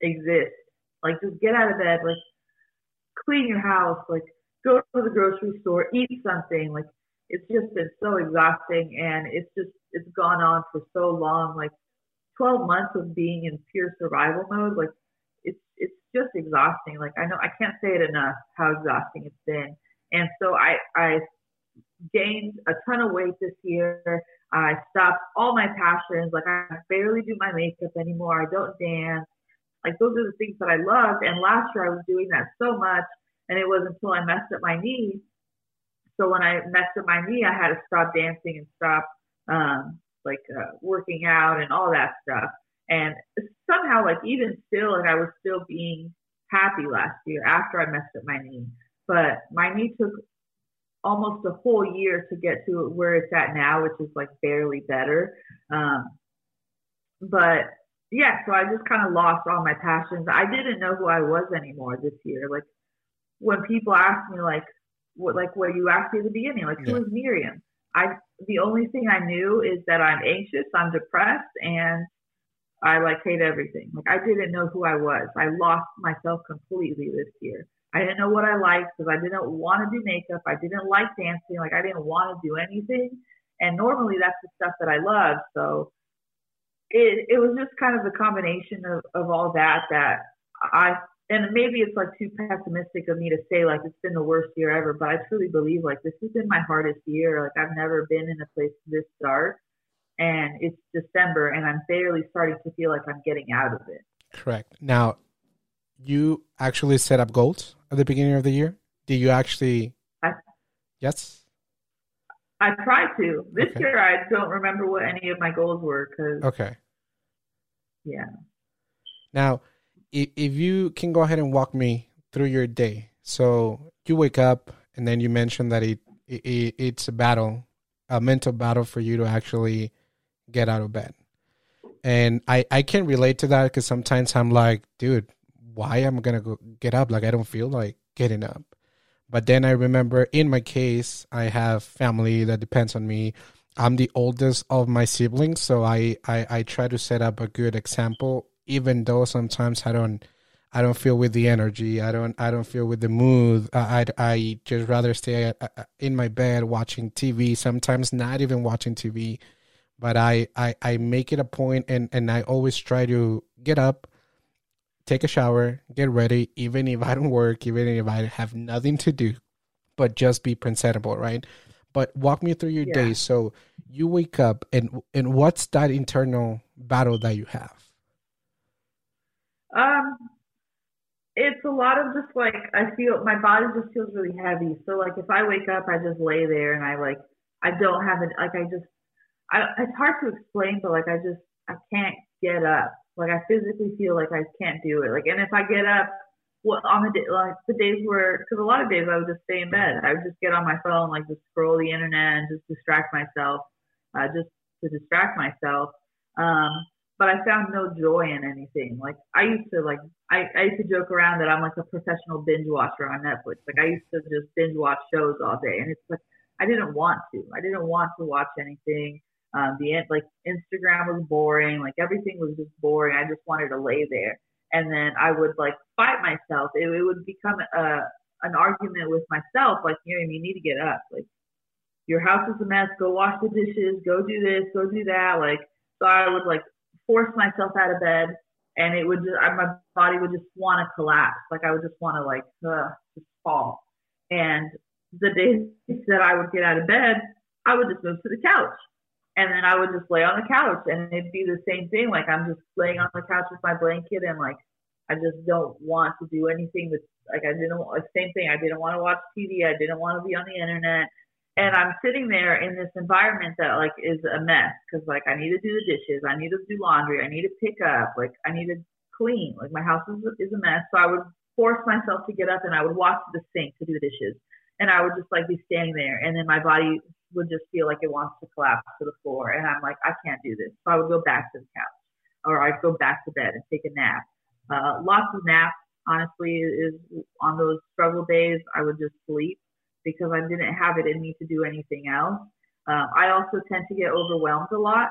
exist. Like just get out of bed, like clean your house, like go to the grocery store, eat something. Like it's just been so exhausting and it's just it's gone on for so long. Like 12 months of being in pure survival mode, like it's it's just exhausting. Like I know I can't say it enough how exhausting it's been. And so I I gained a ton of weight this year. I stopped all my passions. Like I barely do my makeup anymore. I don't dance. Like those are the things that I loved. And last year I was doing that so much. And it was until I messed up my knee. So when I messed up my knee, I had to stop dancing and stop um, like uh, working out and all that stuff. And somehow, like even still, like I was still being happy last year after I messed up my knee. But my knee took almost a whole year to get to where it's at now, which is like barely better. Um, but yeah, so I just kind of lost all my passions. I didn't know who I was anymore this year. Like when people ask me, like, what, like what you asked me at the beginning, like, yeah. who is Miriam? I the only thing I knew is that I'm anxious, I'm depressed, and I like hate everything. Like I didn't know who I was. I lost myself completely this year. I didn't know what I liked because I didn't want to do makeup. I didn't like dancing. Like I didn't want to do anything. And normally that's the stuff that I love. So it it was just kind of the combination of, of all that that I and maybe it's like too pessimistic of me to say like it's been the worst year ever, but I truly believe like this has been my hardest year. Like I've never been in a place this dark and it's December and I'm barely starting to feel like I'm getting out of it. Correct. Now you actually set up goals at the beginning of the year? Did you actually I, Yes? I tried to. This okay. year, I don't remember what any of my goals were. Cause, okay. Yeah. Now, if, if you can go ahead and walk me through your day. So you wake up, and then you mentioned that it, it it's a battle, a mental battle for you to actually get out of bed. And I, I can relate to that because sometimes I'm like, dude, why I'm gonna go get up? Like I don't feel like getting up. But then I remember in my case, I have family that depends on me. I'm the oldest of my siblings, so I, I, I try to set up a good example, even though sometimes I don't I don't feel with the energy. I don't I don't feel with the mood. I I, I just rather stay uh, uh, in my bed watching TV. Sometimes not even watching TV, but I, I I make it a point and and I always try to get up, take a shower, get ready, even if I don't work, even if I have nothing to do, but just be presentable, right? But walk me through your yeah. day. So you wake up, and and what's that internal battle that you have? Um, it's a lot of just like I feel my body just feels really heavy. So like if I wake up, I just lay there and I like I don't have it. Like I just, I, it's hard to explain, but like I just I can't get up. Like I physically feel like I can't do it. Like, and if I get up, well, on the day, like the days where, because a lot of days I would just stay in bed. I would just get on my phone, like just scroll the internet and just distract myself, uh, just to distract myself. Um, but I found no joy in anything. Like I used to like, I, I used to joke around that I'm like a professional binge watcher on Netflix. Like I used to just binge watch shows all day, and it's like I didn't want to. I didn't want to watch anything. Um, the like Instagram was boring, like everything was just boring. I just wanted to lay there, and then I would like fight myself. It, it would become a an argument with myself, like you know, you need to get up. Like your house is a mess. Go wash the dishes. Go do this. Go do that. Like so, I would like force myself out of bed, and it would just I, my body would just want to collapse. Like I would just want to like uh, just fall. And the days that I would get out of bed, I would just move to the couch and then I would just lay on the couch and it'd be the same thing. Like I'm just laying on the couch with my blanket and like I just don't want to do anything that's like I didn't same thing. I didn't want to watch TV. I didn't want to be on the internet. and I'm sitting there in this environment that like is a mess because like I need to do the dishes, I need to do laundry, I need to pick up, like I need to clean. Like my house is, is a mess. So I would force myself to get up and I would walk to the sink to do the dishes. And I would just like be standing there and then my body would just feel like it wants to collapse to the floor. And I'm like, I can't do this. So I would go back to the couch or I'd go back to bed and take a nap. Uh, lots of naps, honestly, is on those struggle days, I would just sleep because I didn't have it in me to do anything else. Um, I also tend to get overwhelmed a lot.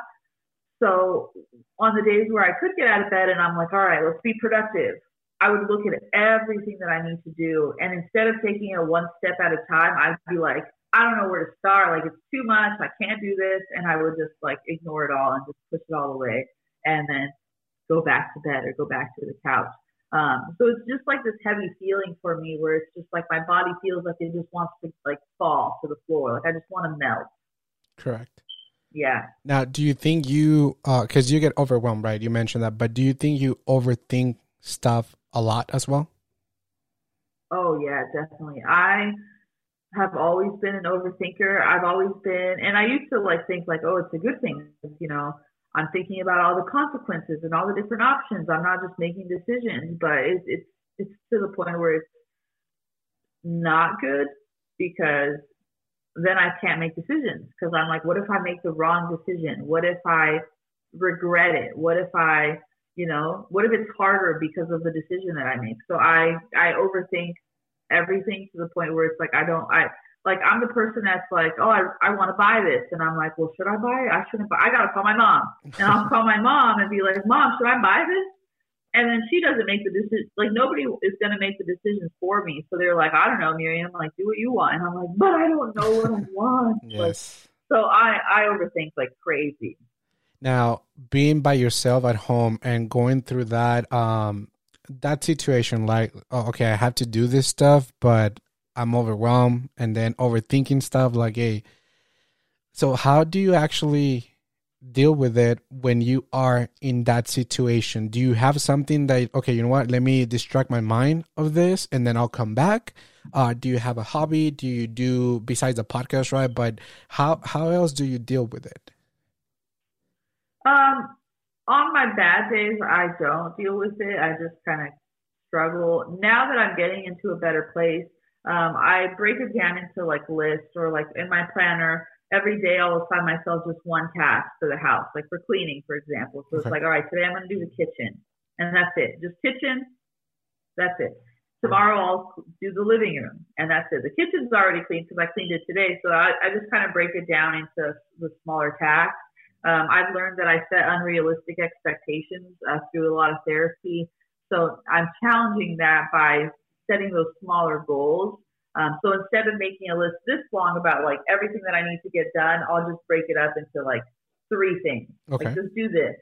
So on the days where I could get out of bed and I'm like, all right, let's be productive, I would look at everything that I need to do. And instead of taking it one step at a time, I'd be like, I don't know where to start. Like, it's too much. I can't do this. And I would just like ignore it all and just push it all away and then go back to bed or go back to the couch. Um, so it's just like this heavy feeling for me where it's just like my body feels like it just wants to like fall to the floor. Like I just want to melt. Correct. Yeah. Now, do you think you, uh because uh, you get overwhelmed, right? You mentioned that, but do you think you overthink stuff a lot as well? Oh yeah, definitely. I have always been an overthinker. I've always been, and I used to like think like, oh, it's a good thing, you know. I'm thinking about all the consequences and all the different options. I'm not just making decisions, but it's it's it's to the point where it's not good because then I can't make decisions because I'm like, what if I make the wrong decision? What if I regret it? What if I, you know, what if it's harder because of the decision that I make? So I I overthink everything to the point where it's like I don't I like I'm the person that's like, oh, I, I want to buy this, and I'm like, well, should I buy it? I shouldn't. Buy. I gotta call my mom, and I'll call my mom and be like, mom, should I buy this? And then she doesn't make the decision. Like nobody is gonna make the decisions for me. So they're like, I don't know, Miriam. Like, do what you want. And I'm like, but I don't know what I want. yes. Like, so I I overthink like crazy. Now, being by yourself at home and going through that um that situation, like, oh, okay, I have to do this stuff, but I'm overwhelmed and then overthinking stuff like, hey, so how do you actually deal with it when you are in that situation? Do you have something that, okay, you know what, let me distract my mind of this and then I'll come back? Uh, do you have a hobby? Do you do, besides the podcast, right? But how, how else do you deal with it? Um, on my bad days, I don't deal with it. I just kind of struggle. Now that I'm getting into a better place, um, I break it down into like lists or like in my planner. Every day I'll assign myself just one task for the house, like for cleaning, for example. So it's like, all right, today I'm going to do the kitchen, and that's it. Just kitchen, that's it. Tomorrow I'll do the living room, and that's it. The kitchen's already clean because I cleaned it today. So I, I just kind of break it down into the smaller tasks. Um, I've learned that I set unrealistic expectations uh, through a lot of therapy. So I'm challenging that by setting those smaller goals. Um, so instead of making a list this long about like everything that I need to get done, I'll just break it up into like three things. Okay. Like just do this,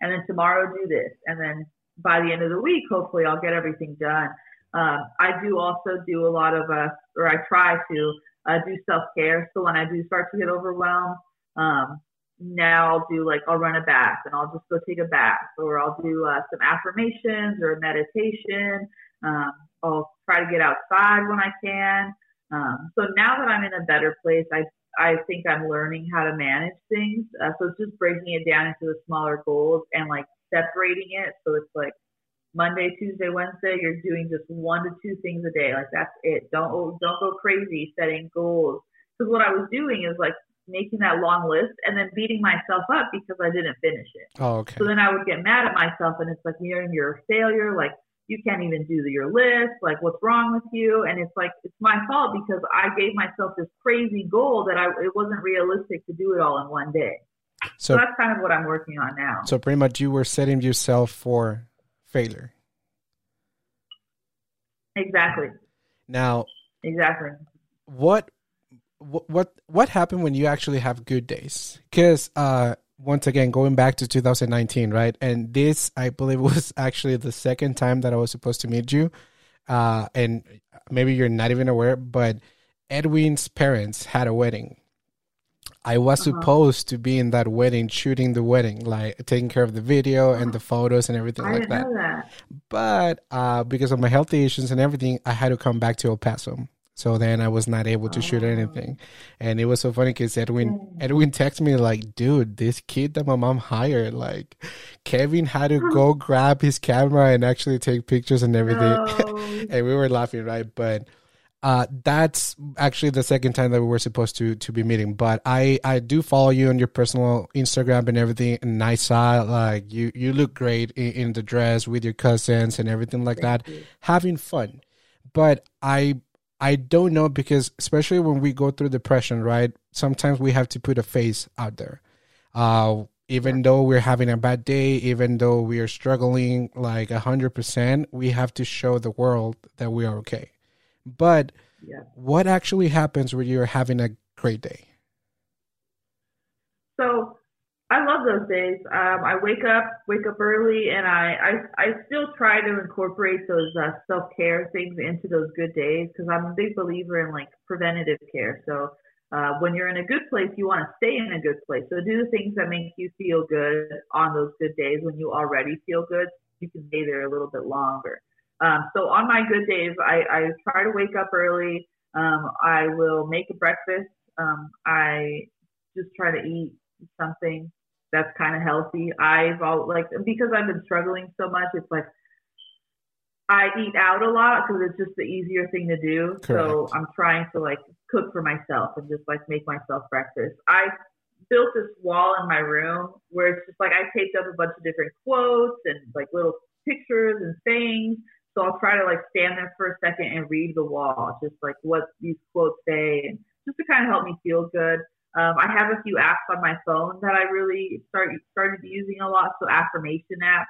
and then tomorrow do this, and then by the end of the week, hopefully, I'll get everything done. Um, I do also do a lot of, uh, or I try to uh, do self care. So when I do start to get overwhelmed, um, now I'll do like I'll run a bath and I'll just go take a bath, or I'll do uh, some affirmations or meditation. Um, I'll try to get outside when I can. Um, so now that I'm in a better place, I I think I'm learning how to manage things. Uh, so it's just breaking it down into the smaller goals and like separating it. So it's like Monday, Tuesday, Wednesday, you're doing just one to two things a day. Like that's it. Don't don't go crazy setting goals. Because what I was doing is like making that long list and then beating myself up because I didn't finish it. Oh, okay. So then I would get mad at myself and it's like, Miriam, you're a failure. Like you can't even do your list. Like, what's wrong with you? And it's like, it's my fault because I gave myself this crazy goal that I, it wasn't realistic to do it all in one day. So, so that's kind of what I'm working on now. So pretty much you were setting yourself for failure. Exactly. Now, exactly. What what what happened when you actually have good days? Because uh, once again going back to 2019 right and this i believe was actually the second time that i was supposed to meet you uh, and maybe you're not even aware but edwin's parents had a wedding i was uh-huh. supposed to be in that wedding shooting the wedding like taking care of the video and the photos and everything I like that. that. but uh, because of my health issues and everything i had to come back to el paso So then I was not able to shoot anything, and it was so funny because Edwin Edwin texted me like, "Dude, this kid that my mom hired, like, Kevin had to go grab his camera and actually take pictures and everything," No. and we were laughing, right? But uh, that's actually the second time that we were supposed to to be meeting. But I I do follow you on your personal Instagram and everything, and I saw like you you look great in, in the dress with your cousins and everything like that, having fun. But I I don't know because especially when we go through depression, right? Sometimes we have to put a face out there. Uh, even though we're having a bad day, even though we are struggling like a hundred percent, we have to show the world that we are okay. But Yeah. what actually happens when you're having a great day? So I love those days. Um, I wake up, wake up early, and I I, I still try to incorporate those uh, self care things into those good days because I'm a big believer in like preventative care. So uh, when you're in a good place, you want to stay in a good place. So do the things that make you feel good on those good days when you already feel good. You can stay there a little bit longer. Um, so on my good days, I, I try to wake up early. Um, I will make a breakfast. Um, I just try to eat something that's kind of healthy. I've all like because I've been struggling so much. It's like I eat out a lot because it's just the easier thing to do. So I'm trying to like cook for myself and just like make myself breakfast. I built this wall in my room where it's just like I taped up a bunch of different quotes and like little pictures and sayings. So I'll try to like stand there for a second and read the wall, just like what these quotes say, and just to kind of help me feel good. Um, I have a few apps on my phone that I really start started using a lot. So affirmation apps.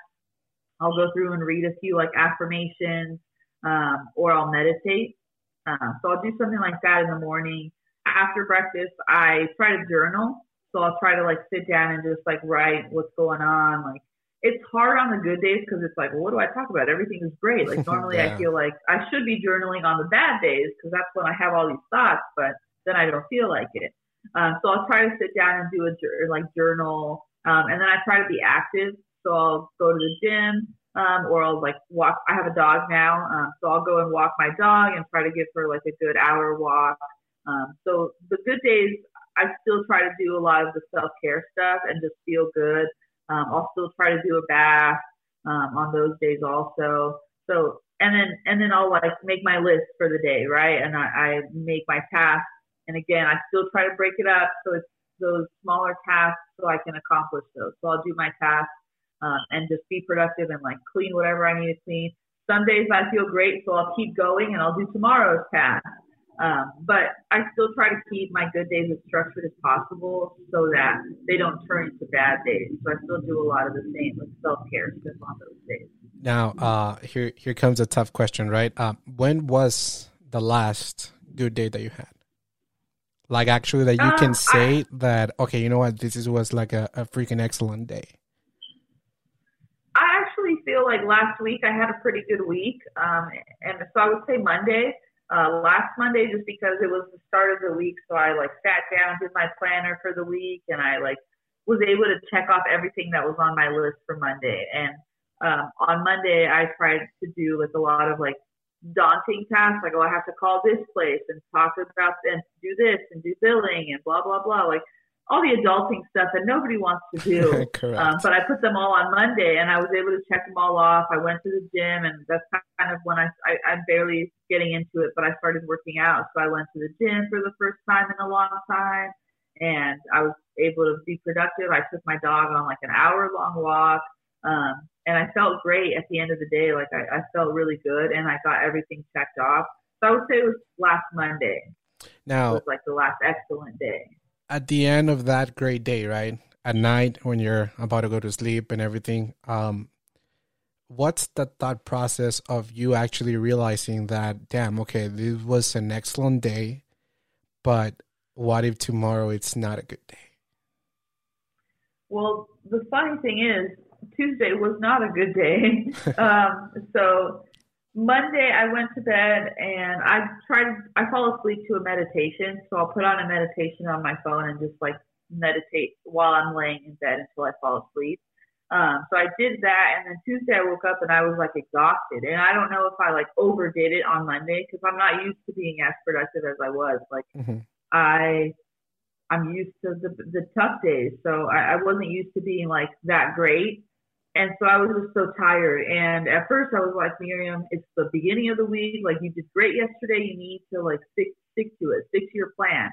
I'll go through and read a few like affirmations, um, or I'll meditate. Uh, so I'll do something like that in the morning. After breakfast, I try to journal. So I'll try to like sit down and just like write what's going on. Like it's hard on the good days because it's like, well, what do I talk about? Everything is great. Like normally Yeah. I feel like I should be journaling on the bad days because that's when I have all these thoughts, but then I don't feel like it. Um, so I'll try to sit down and do a like journal, um, and then I try to be active. So I'll go to the gym, um, or I'll like walk. I have a dog now, um, so I'll go and walk my dog and try to give her like a good hour walk. Um, so the good days, I still try to do a lot of the self care stuff and just feel good. Um, I'll still try to do a bath um, on those days also. So and then and then I'll like make my list for the day, right? And I, I make my tasks. And again, I still try to break it up so it's those smaller tasks so I can accomplish those. So I'll do my tasks um, and just be productive and like clean whatever I need to clean. Some days I feel great, so I'll keep going and I'll do tomorrow's task. Um, but I still try to keep my good days as structured as possible so that they don't turn into bad days. So I still do a lot of the same with self care stuff on those days. Now, uh, here here comes a tough question, right? Um, when was the last good day that you had? Like actually, that you Uh, can I- say that okay, you know what, this is, was like a, a freaking excellent day. I actually feel like last week I had a pretty good week. Um, and so I would say Monday, uh, last Monday, just because it was the start of the week. So I like sat down, did my planner for the week, and I like was able to check off everything that was on my list for Monday. And um, on Monday, I tried to do like a lot of like daunting tasks, like oh, I have to call this place and talk about and do this and do billing and blah blah blah, like all the adulting stuff that nobody wants to do. Correct. Um, but I put them all on Monday, and I was able to check them all off. I went to the gym, and that's kind of when I, I I'm barely getting into it, but I started working out. So I went to the gym for the first time in a long time, and I was able to be productive. I took my dog on like an hour long walk, um, and I felt great at the end of the day. Like I, I felt really good, and I got everything checked off. So I would say it was last Monday. Now, It was like the last excellent day. at the end of that great day, right? At night when you're about to go to sleep and everything, um, what's the thought process of you actually realizing that, damn, okay, this was an excellent day, but what if tomorrow it's not a good day? Well, the funny thing is, Tuesday was not a good day. um, so Monday I went to bed and I tried. I fall asleep to a meditation, so I'll put on a meditation on my phone and just like meditate while I'm laying in bed until I fall asleep. Um, so I did that, and then Tuesday I woke up and I was like exhausted, and I don't know if I like overdid it on Monday because I'm not used to being as productive as I was. Like mm-hmm. I, I'm used to the the tough days, so I, I wasn't used to being like that great, and so I was just so tired. And at first I was like, Miriam, it's the beginning of the week, like you did great yesterday, you need to like stick stick to it, stick to your plan.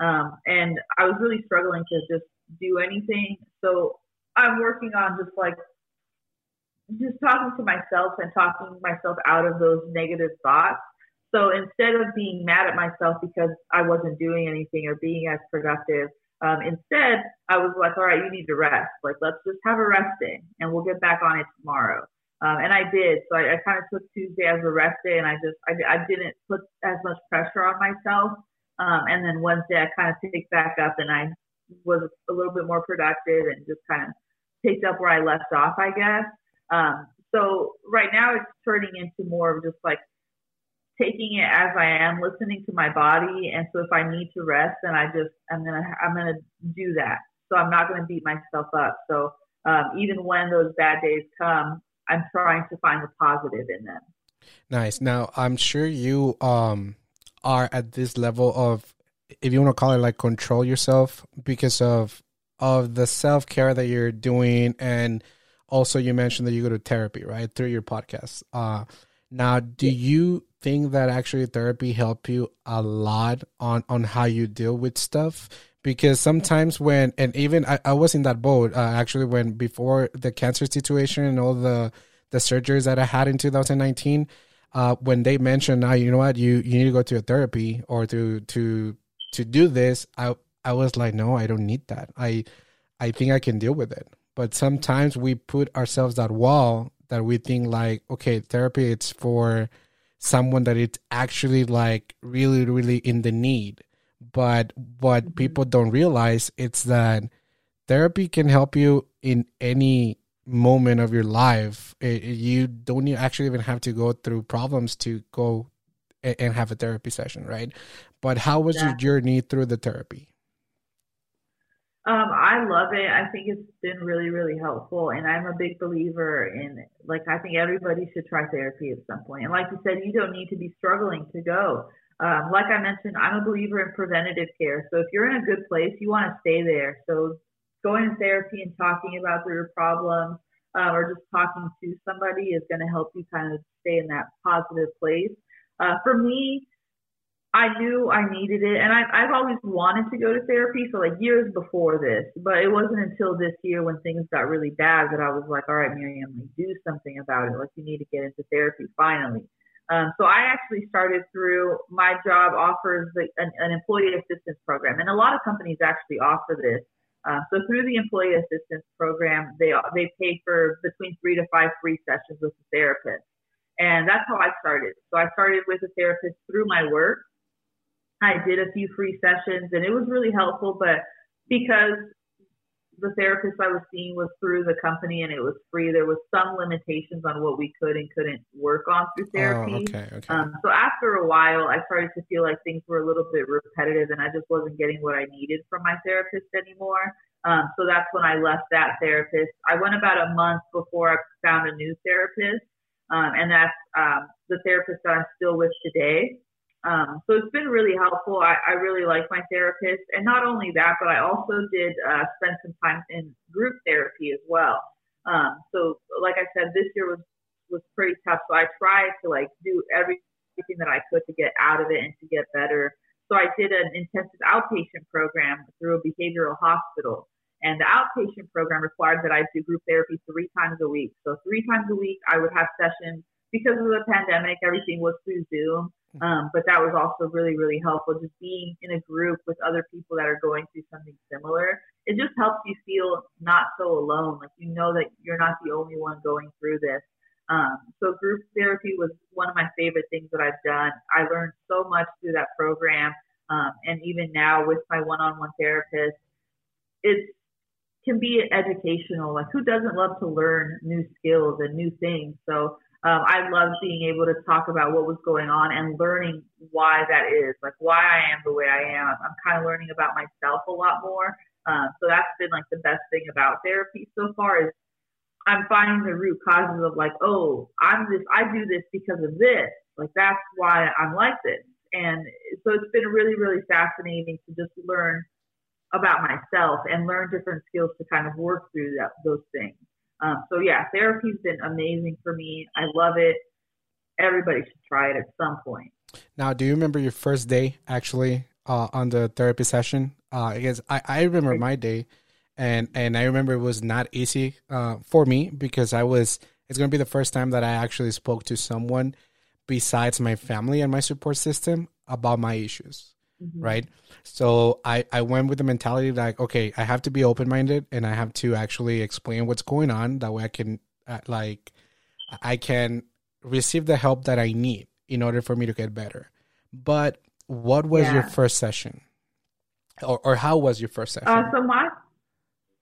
Um, and I was really struggling to just do anything. So I'm working on just like just talking to myself and talking myself out of those negative thoughts. So instead of being mad at myself because I wasn't doing anything or being as productive, um, instead I was like, all right, you need to rest. Like let's just have a rest day and we'll get back on it tomorrow. Um, and I did. So I, I kind of took Tuesday as a rest day, and I just I, I didn't put as much pressure on myself. Um, and then Wednesday I kind of picked back up, and I was a little bit more productive and just kind of picked up where I left off, I guess. Um, so right now it's turning into more of just like taking it as I am, listening to my body. And so if I need to rest, then I just I'm gonna I'm gonna do that. So I'm not gonna beat myself up. So um, even when those bad days come, I'm trying to find the positive in them. Nice. Now I'm sure you um are at this level of if you want to call it like control yourself because of of the self care that you're doing, and also you mentioned that you go to therapy, right, through your podcast. Uh, now, do you think that actually therapy help you a lot on on how you deal with stuff? Because sometimes when and even I, I was in that boat uh, actually when before the cancer situation and all the the surgeries that I had in 2019. Uh, when they mentioned, now you know what, you you need to go to a therapy or to to to do this, I I was like, no, I don't need that. I I think I can deal with it. But sometimes we put ourselves that wall that we think like, okay, therapy it's for someone that it's actually like really, really in the need. But what mm-hmm. people don't realize it's that therapy can help you in any moment of your life. It, you don't actually even have to go through problems to go and have a therapy session, right? But how was yeah. your journey through the therapy? Um, I love it. I think it's been really, really helpful, and I'm a big believer in like I think everybody should try therapy at some point. And like you said, you don't need to be struggling to go. Um, like I mentioned, I'm a believer in preventative care. So if you're in a good place, you want to stay there. So going to therapy and talking about your problems, uh, or just talking to somebody is going to help you kind of stay in that positive place. Uh, for me, I knew I needed it, and I, I've always wanted to go to therapy. So like years before this, but it wasn't until this year when things got really bad that I was like, all right, Miriam, like do something about it. Like you need to get into therapy finally. Um, so I actually started through my job offers the, an, an employee assistance program, and a lot of companies actually offer this. Uh, so through the employee assistance program, they they pay for between three to five free sessions with a therapist, and that's how I started. So I started with a therapist through my work I did a few free sessions and it was really helpful, but because the therapist I was seeing was through the company and it was free, there was some limitations on what we could and couldn't work on through therapy. Oh, okay, okay. Um, so after a while, I started to feel like things were a little bit repetitive and I just wasn't getting what I needed from my therapist anymore. Um, so that's when I left that therapist. I went about a month before I found a new therapist, um, and that's um, the therapist that I'm still with today. Um, so it's been really helpful. I, I really like my therapist. And not only that, but I also did uh, spend some time in group therapy as well. Um, so like I said, this year was, was pretty tough. So I tried to like do everything that I could to get out of it and to get better. So I did an intensive outpatient program through a behavioral hospital. And the outpatient program required that I do group therapy three times a week. So three times a week, I would have sessions because of the pandemic, everything was through Zoom. Mm-hmm. Um, but that was also really, really helpful. Just being in a group with other people that are going through something similar, it just helps you feel not so alone. Like you know that you're not the only one going through this. Um, so group therapy was one of my favorite things that I've done. I learned so much through that program, um, and even now with my one-on-one therapist, it can be educational. Like who doesn't love to learn new skills and new things? So um, I love being able to talk about what was going on and learning why that is, like why I am the way I am. I'm kind of learning about myself a lot more. Uh, so that's been like the best thing about therapy so far is I'm finding the root causes of like, oh, I'm this, I do this because of this. Like that's why I'm like this. And so it's been really, really fascinating to just learn about myself and learn different skills to kind of work through that, those things. Um, so yeah, therapy's been amazing for me. I love it. Everybody should try it at some point. Now, do you remember your first day actually uh, on the therapy session? Uh, because I, I remember my day, and and I remember it was not easy uh, for me because I was. It's gonna be the first time that I actually spoke to someone besides my family and my support system about my issues. Mm-hmm. Right. So I, I went with the mentality like, okay, I have to be open minded and I have to actually explain what's going on. That way I can, uh, like, I can receive the help that I need in order for me to get better. But what was yeah. your first session? Or, or how was your first session? Uh, so my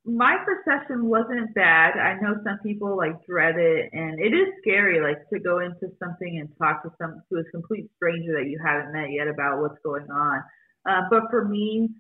my first session wasn't bad. I know some people like dread it, and it is scary, like to go into something and talk to some to a complete stranger that you haven't met yet about what's going on. Uh, but for me,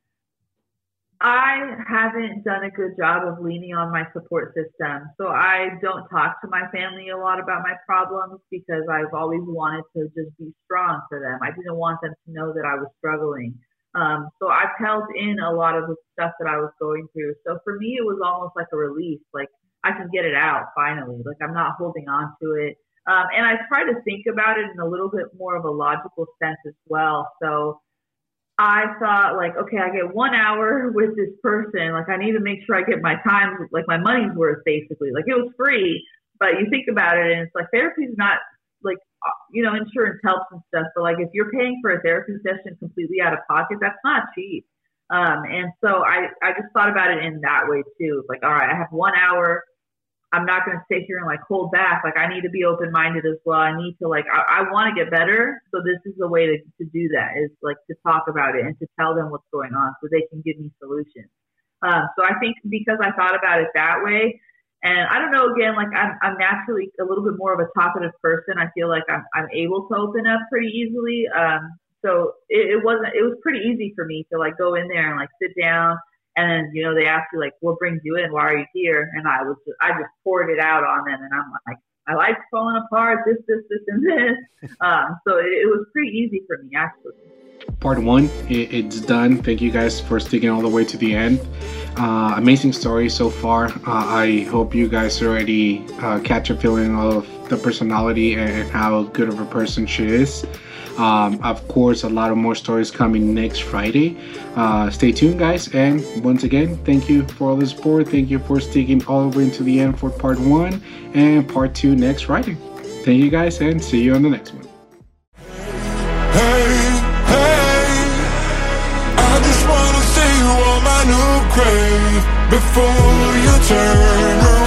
I haven't done a good job of leaning on my support system. So I don't talk to my family a lot about my problems because I've always wanted to just be strong for them. I didn't want them to know that I was struggling. Um, so I've held in a lot of the stuff that I was going through. So for me, it was almost like a release. Like I can get it out finally. Like I'm not holding on to it. Um, and I try to think about it in a little bit more of a logical sense as well. So I thought like, okay, I get one hour with this person. Like I need to make sure I get my time, like my money's worth basically. Like it was free, but you think about it and it's like therapy is not like, you know, insurance helps and stuff. But like if you're paying for a therapy session completely out of pocket, that's not cheap. Um, and so I, I just thought about it in that way too. Like, all right, I have one hour I'm not going to sit here and like hold back. Like I need to be open minded as well. I need to like I, I want to get better. So this is the way to, to do that is like to talk about it and to tell them what's going on so they can give me solutions. Um, so I think because I thought about it that way, and I don't know again, like I'm I'm naturally a little bit more of a talkative person. I feel like I'm I'm able to open up pretty easily. Um, so it, it wasn't it was pretty easy for me to like go in there and like sit down and then, you know, they ask you like, what brings you in? Why are you here? And I was, just, I just poured it out on them and I'm like, I like falling apart, this, this, this, and this. Um, so it, it, was pretty easy for me actually. Part one, it, it's done. Thank you guys for sticking all the way to the end. Uh, amazing story so far. Uh, I hope you guys already uh, catch a feeling of the personality and how good of a person she is. Um, of course, a lot of more stories coming next Friday. Uh, stay tuned, guys. And once again, thank you for all the support. Thank you for sticking all the way into the end for part one and part two next Friday. Thank you, guys, and see you on the next one. Hey, grave before you turn